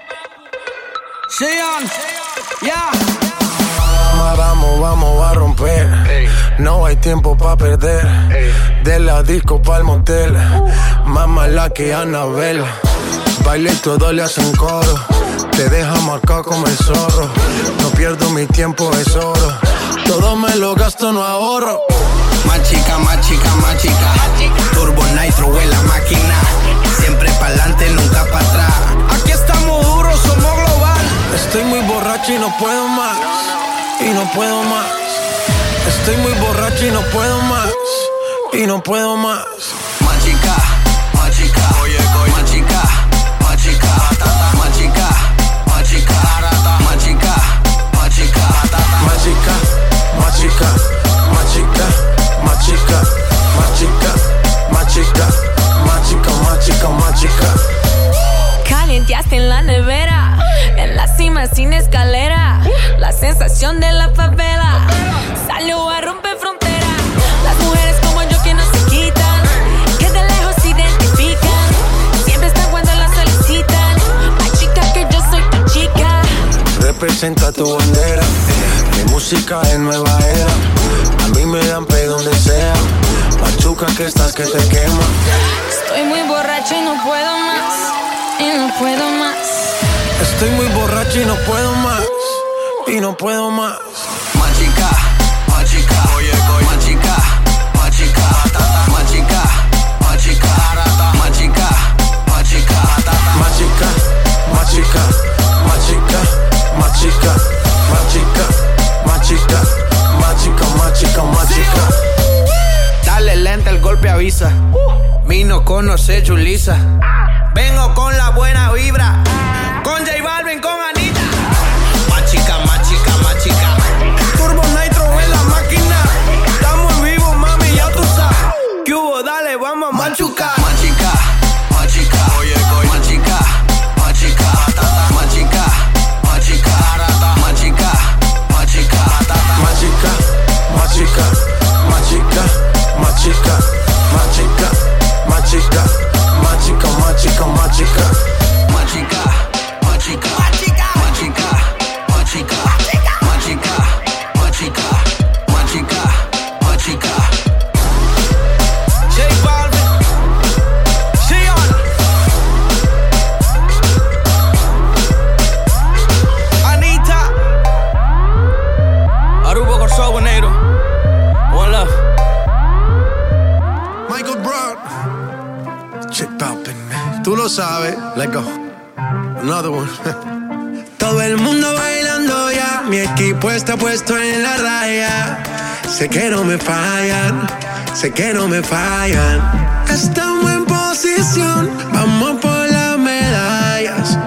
Sean, ya. Vamos, vamos a romper. No hay tiempo para perder. De la disco pa'l motel. Más mala que Anabel. Baile y todo le hacen coro. Te deja marcado como el zorro. No pierdo mi tiempo, es oro. Todo me lo gasto, no ahorro. Más chica, más chica, más chica. Turbo Nitro en la máquina. Siempre pa'lante, nunca para atrás. Aquí estamos duros, somos global. Estoy muy borracho y no puedo más. Y no puedo más. Estoy muy borracho y no puedo más. Y no puedo más. Más música es nueva era. A mí me dan play donde sea. Machuca que estás que te quema. Estoy muy borracho y no puedo más. Y no puedo más. Estoy muy borracho y no puedo más. Y no puedo más. Más chica, más chica. Oye, Más chica, más chica. Más chica, más chica. Más chica, más chica más chica, más chica. Dale lenta el golpe avisa. Vino conoce Julisa. Vengo con la buena vibra. Con J Balvin, con sabes. Let go. Another one. Todo el mundo bailando ya, mi equipo está puesto en la raya. Sé que no me fallan, sé que no me fallan. Estamos en posición, vamos por las medallas.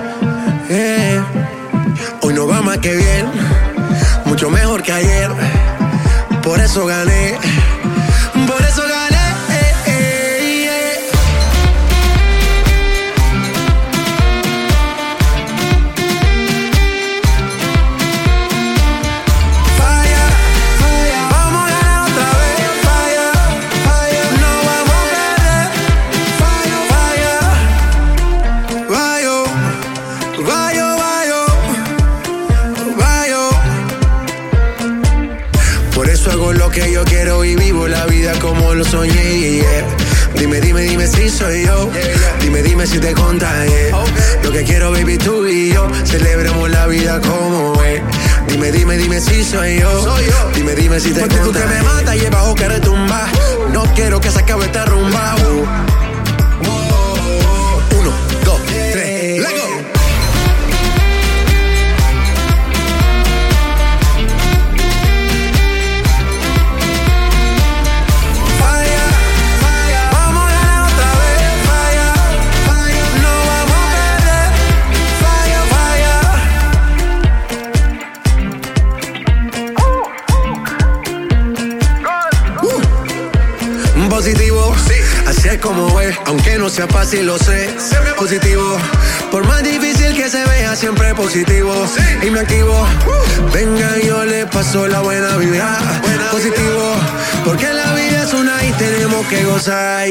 Hoy no va más que bien, mucho mejor que ayer. Por eso gané, Dime, dime, dime si soy yo. Dime, dime si te contagié. Lo que quiero, baby, tú y yo. Celebremos la vida como es. Dime, dime, dime si soy yo. Dime, dime si te Porque tú que me mata y el bajo que retumba. No quiero que se acabe esta rumba. Uh. Aunque no sea fácil, lo sé. Positivo, por más difícil que se vea siempre positivo y me activo. Venga, yo le paso la buena vibra, positivo. Porque la vida es una y tenemos que gozar.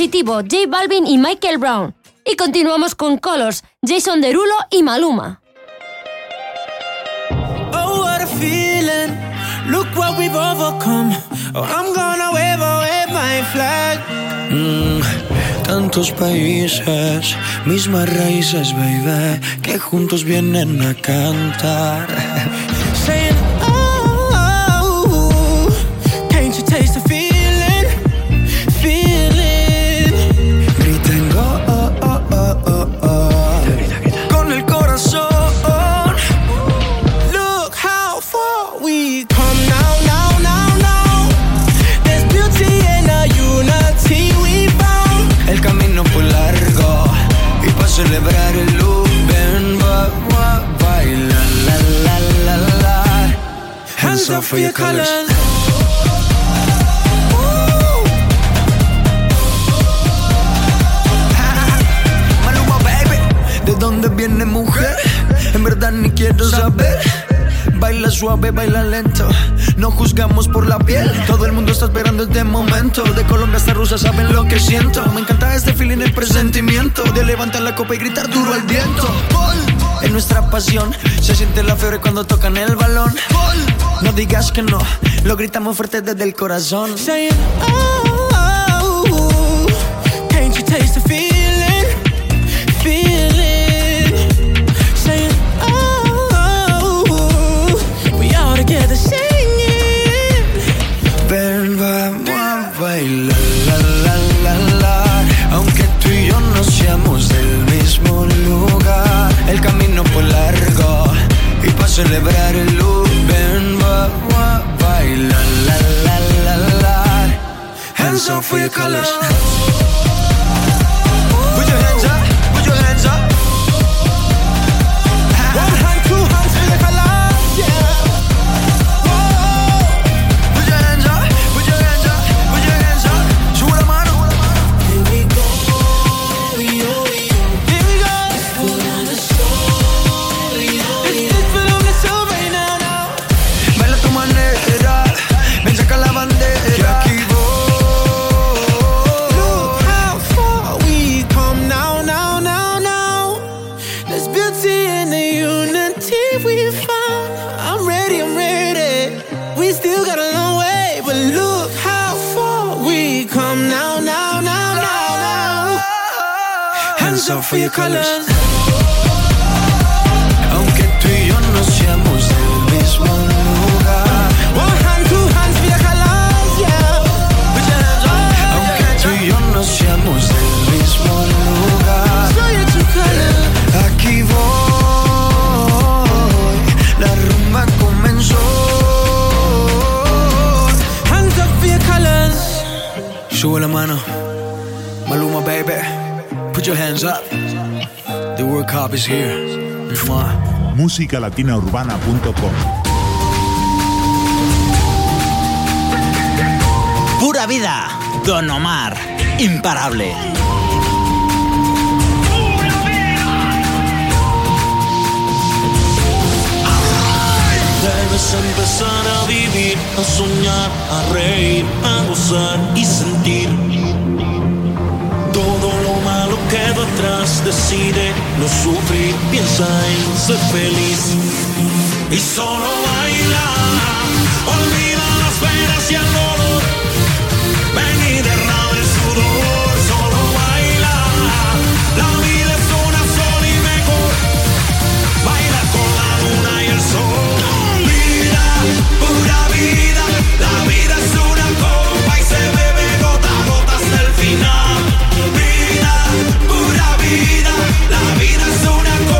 Positivo J Balvin y Michael Brown. Y continuamos con Colors, Jason Derulo y Maluma. Oh, what a feeling. Look what we've overcome. Oh, I'm gonna wave away my flag. Mm, tantos países, mismas raíces, baby, que juntos vienen a cantar. for your colors. ¿de dónde viene mujer? En verdad ni quiero saber. Baila suave, baila lento. No juzgamos por la piel. Todo el mundo está esperando este momento. De Colombia hasta Rusia saben lo que siento. Me encanta este feeling, el presentimiento. De levantar la copa y gritar duro al viento. En nuestra pasión se siente la fiebre cuando tocan el balón. No digas que no, lo gritamos fuerte desde el corazón. For your colors. For your colors. Aunque tú y yo no seamos del mismo lugar. One hand, two hands for colors, yeah. Put your hands up. Aunque tú y yo no seamos del mismo lugar. Colors. Aquí voy, la rumba comenzó. Hands up for your colors. Sube la mano, Maluma baby, put your hands up. The World Cup is here. Pura vida. Don Omar. Imparable. Debes empezar a vivir, a soñar, a reír, a gozar y sentir. mientras decide no sufrir, piensa en ser feliz y solo baila. Olvida las penas y el dolor, ven y derrama el sudor, solo baila. La vida es una sola y mejor, baila con la luna y el sol. Vida, pura vida, la vida es una copa y se bebe gota a gota hasta el final. Vida, pura vida, la vida es una cosa.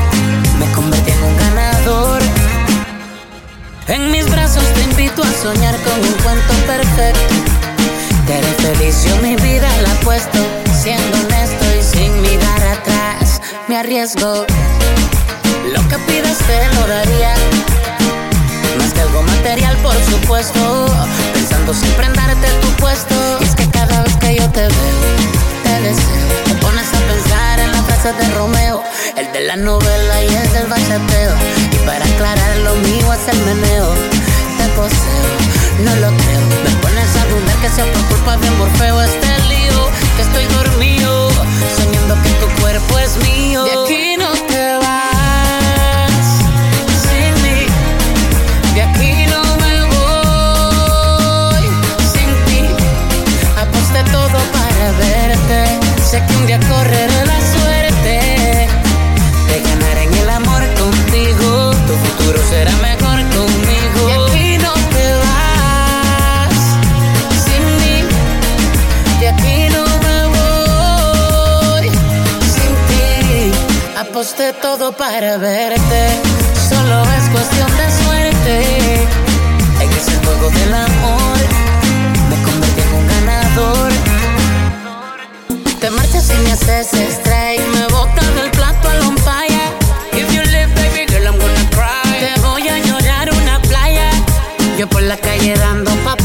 En mis brazos te invito a soñar con un cuento perfecto. Te haré feliz, mi vida la apuesto. Siendo honesto y sin mirar atrás, me arriesgo. Lo que pidas te lo daría. Más que algo material, por supuesto. Pensando siempre en darte tu puesto. Y es que cada vez que yo te veo, te deseo. Te pones a pensar en la frase de Romeo. El la novela y el del bachateo. Y para aclarar lo mío es el meneo. Te poseo, no lo creo. Me pones a dudar que sea por culpa de Morfeo este lío. Que estoy dormido, soñando que tu cuerpo es mío. De aquí no te vas sin mí. De aquí no me voy sin ti. Aposté todo para verte. Sé que un día correré la Aposté todo para verte. Solo es cuestión de suerte. En ese juego del amor me convertí en un ganador. Te marchas y me haces strike. Me botas del plato al on fire. If you baby girl, I'm gonna cry. Te voy a llorar una playa. Yo por la calle dando papaya.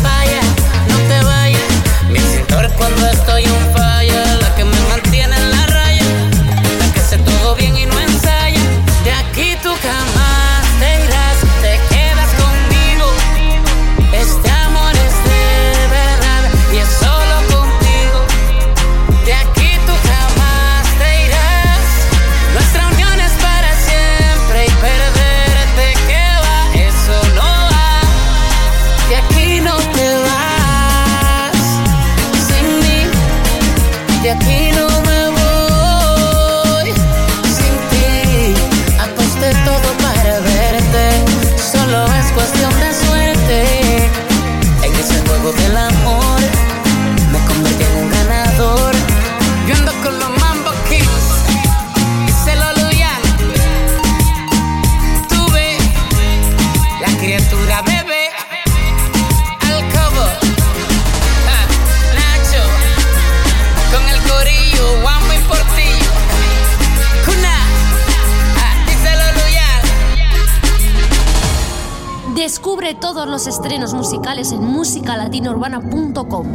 Los estrenos musicales en musicalatinourbana.com.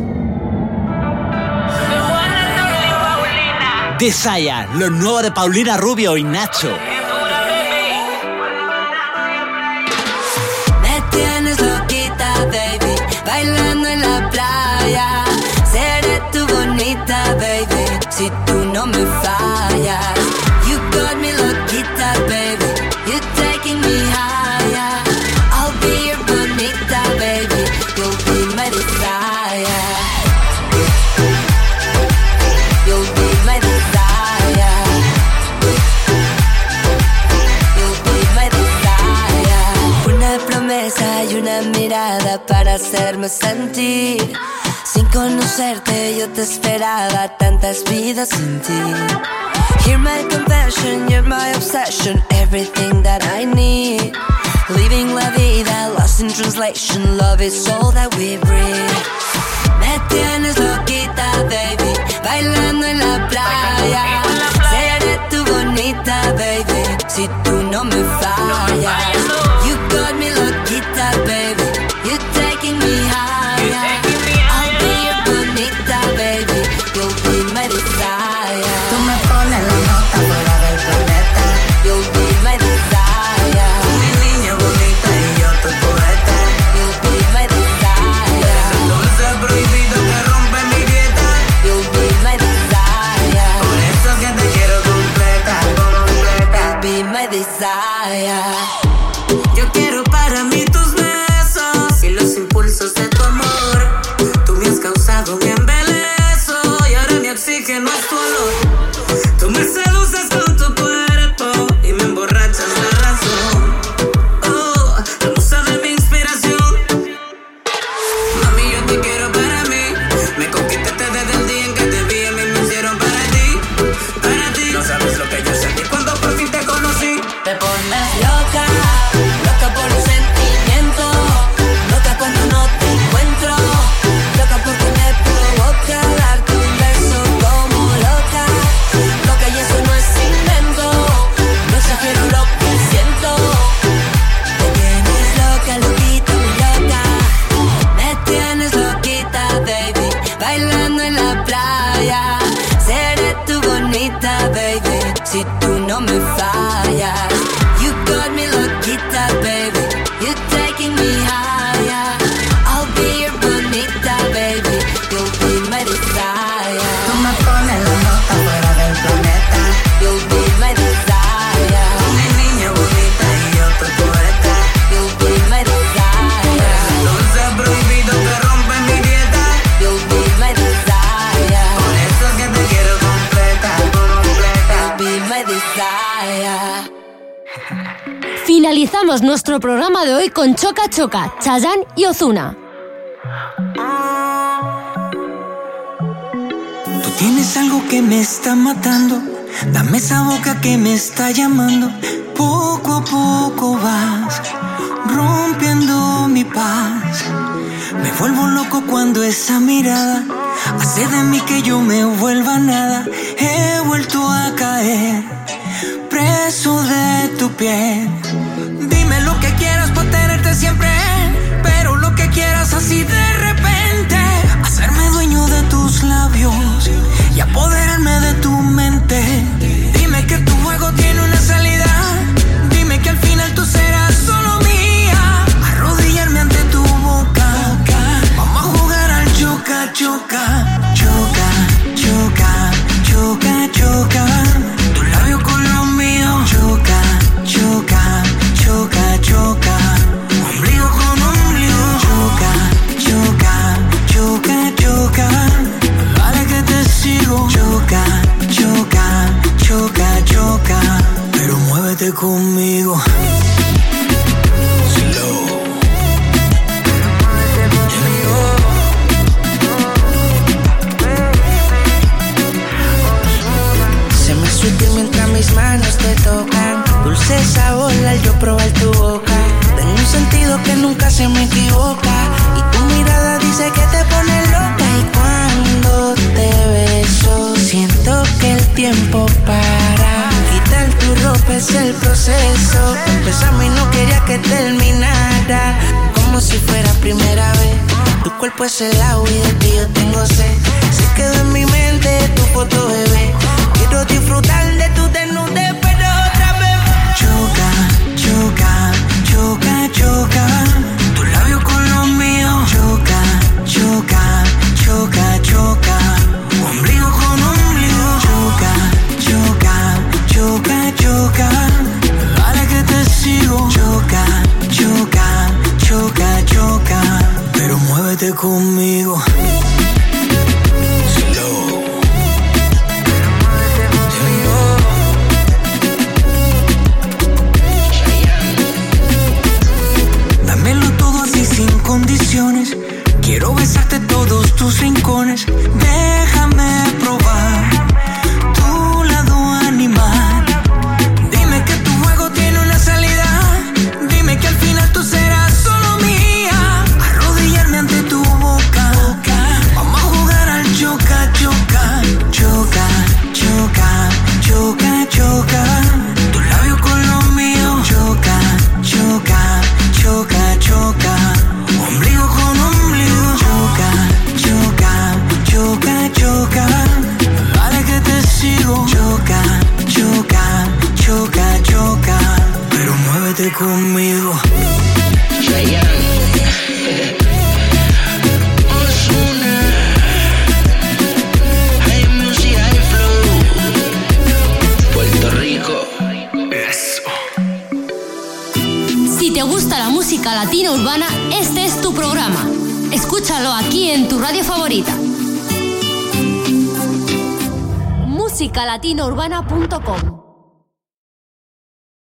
Desire, lo nuevo de Paulina Rubio y Nacho. Me tienes loquita, baby, bailando en la playa. Seré tu bonita, baby, si tú no me fallas. Hacerme sentir. Sin conocerte yo te esperaba tantas vidas sin ti. Hear my confession, you're my obsession, everything that I need. Living la vida, lost in translation, love is all that we breathe. Me tienes loquita, baby, bailando en la playa. Seré tu bonita, baby, si tú no me fallas. You got me loquita, baby. Finalizamos nuestro programa de hoy con Choca Choca, Chayanne y Ozuna. Tú tienes algo que me está matando. Dame esa boca que me está llamando. Poco a poco vas rompiendo mi paz. Me vuelvo loco cuando esa mirada hace de mí que yo me vuelva nada. He vuelto a caer preso de tu piel. Siempre, pero lo que quieras así de repente. Hacerme dueño de tus labios y apoderarme de tu mente. Dime que tu juego tiene una salida. Dime que al final tú serás solo mía. Arrodillarme ante tu boca. Vamos a jugar al choca, choca. Choca, choca, choca, choca. Tu labio con los míos. Choca, choca, choca, choca. Choca, choca, choca, choca. Pero muévete conmigo. Se me sutil mientras mis manos te tocan. Dulce sabor al yo probar tu boca. Tengo un sentido que nunca se me equivoca. Y tu mirada dice que te pone siento que el tiempo para. Quitar tu ropa es el proceso. Empezamos y no quería que terminara. Como si fuera primera vez. Tu cuerpo es el agua y de ti yo tengo sed. Se quedó en mi mente tu foto, bebé. Quiero disfrutar de tu desnudez, pero otra vez. Choca, choca, choca, choca. Tu labio con los míos. Choca, choca, choca, choca. Ombligo. Choca. Dale que te sigo. Choca, choca, choca, choca. Pero muévete conmigo. Dámelo todo así sin condiciones. Quiero besarte todos tus rincones. Déjame musicalatinourbana.com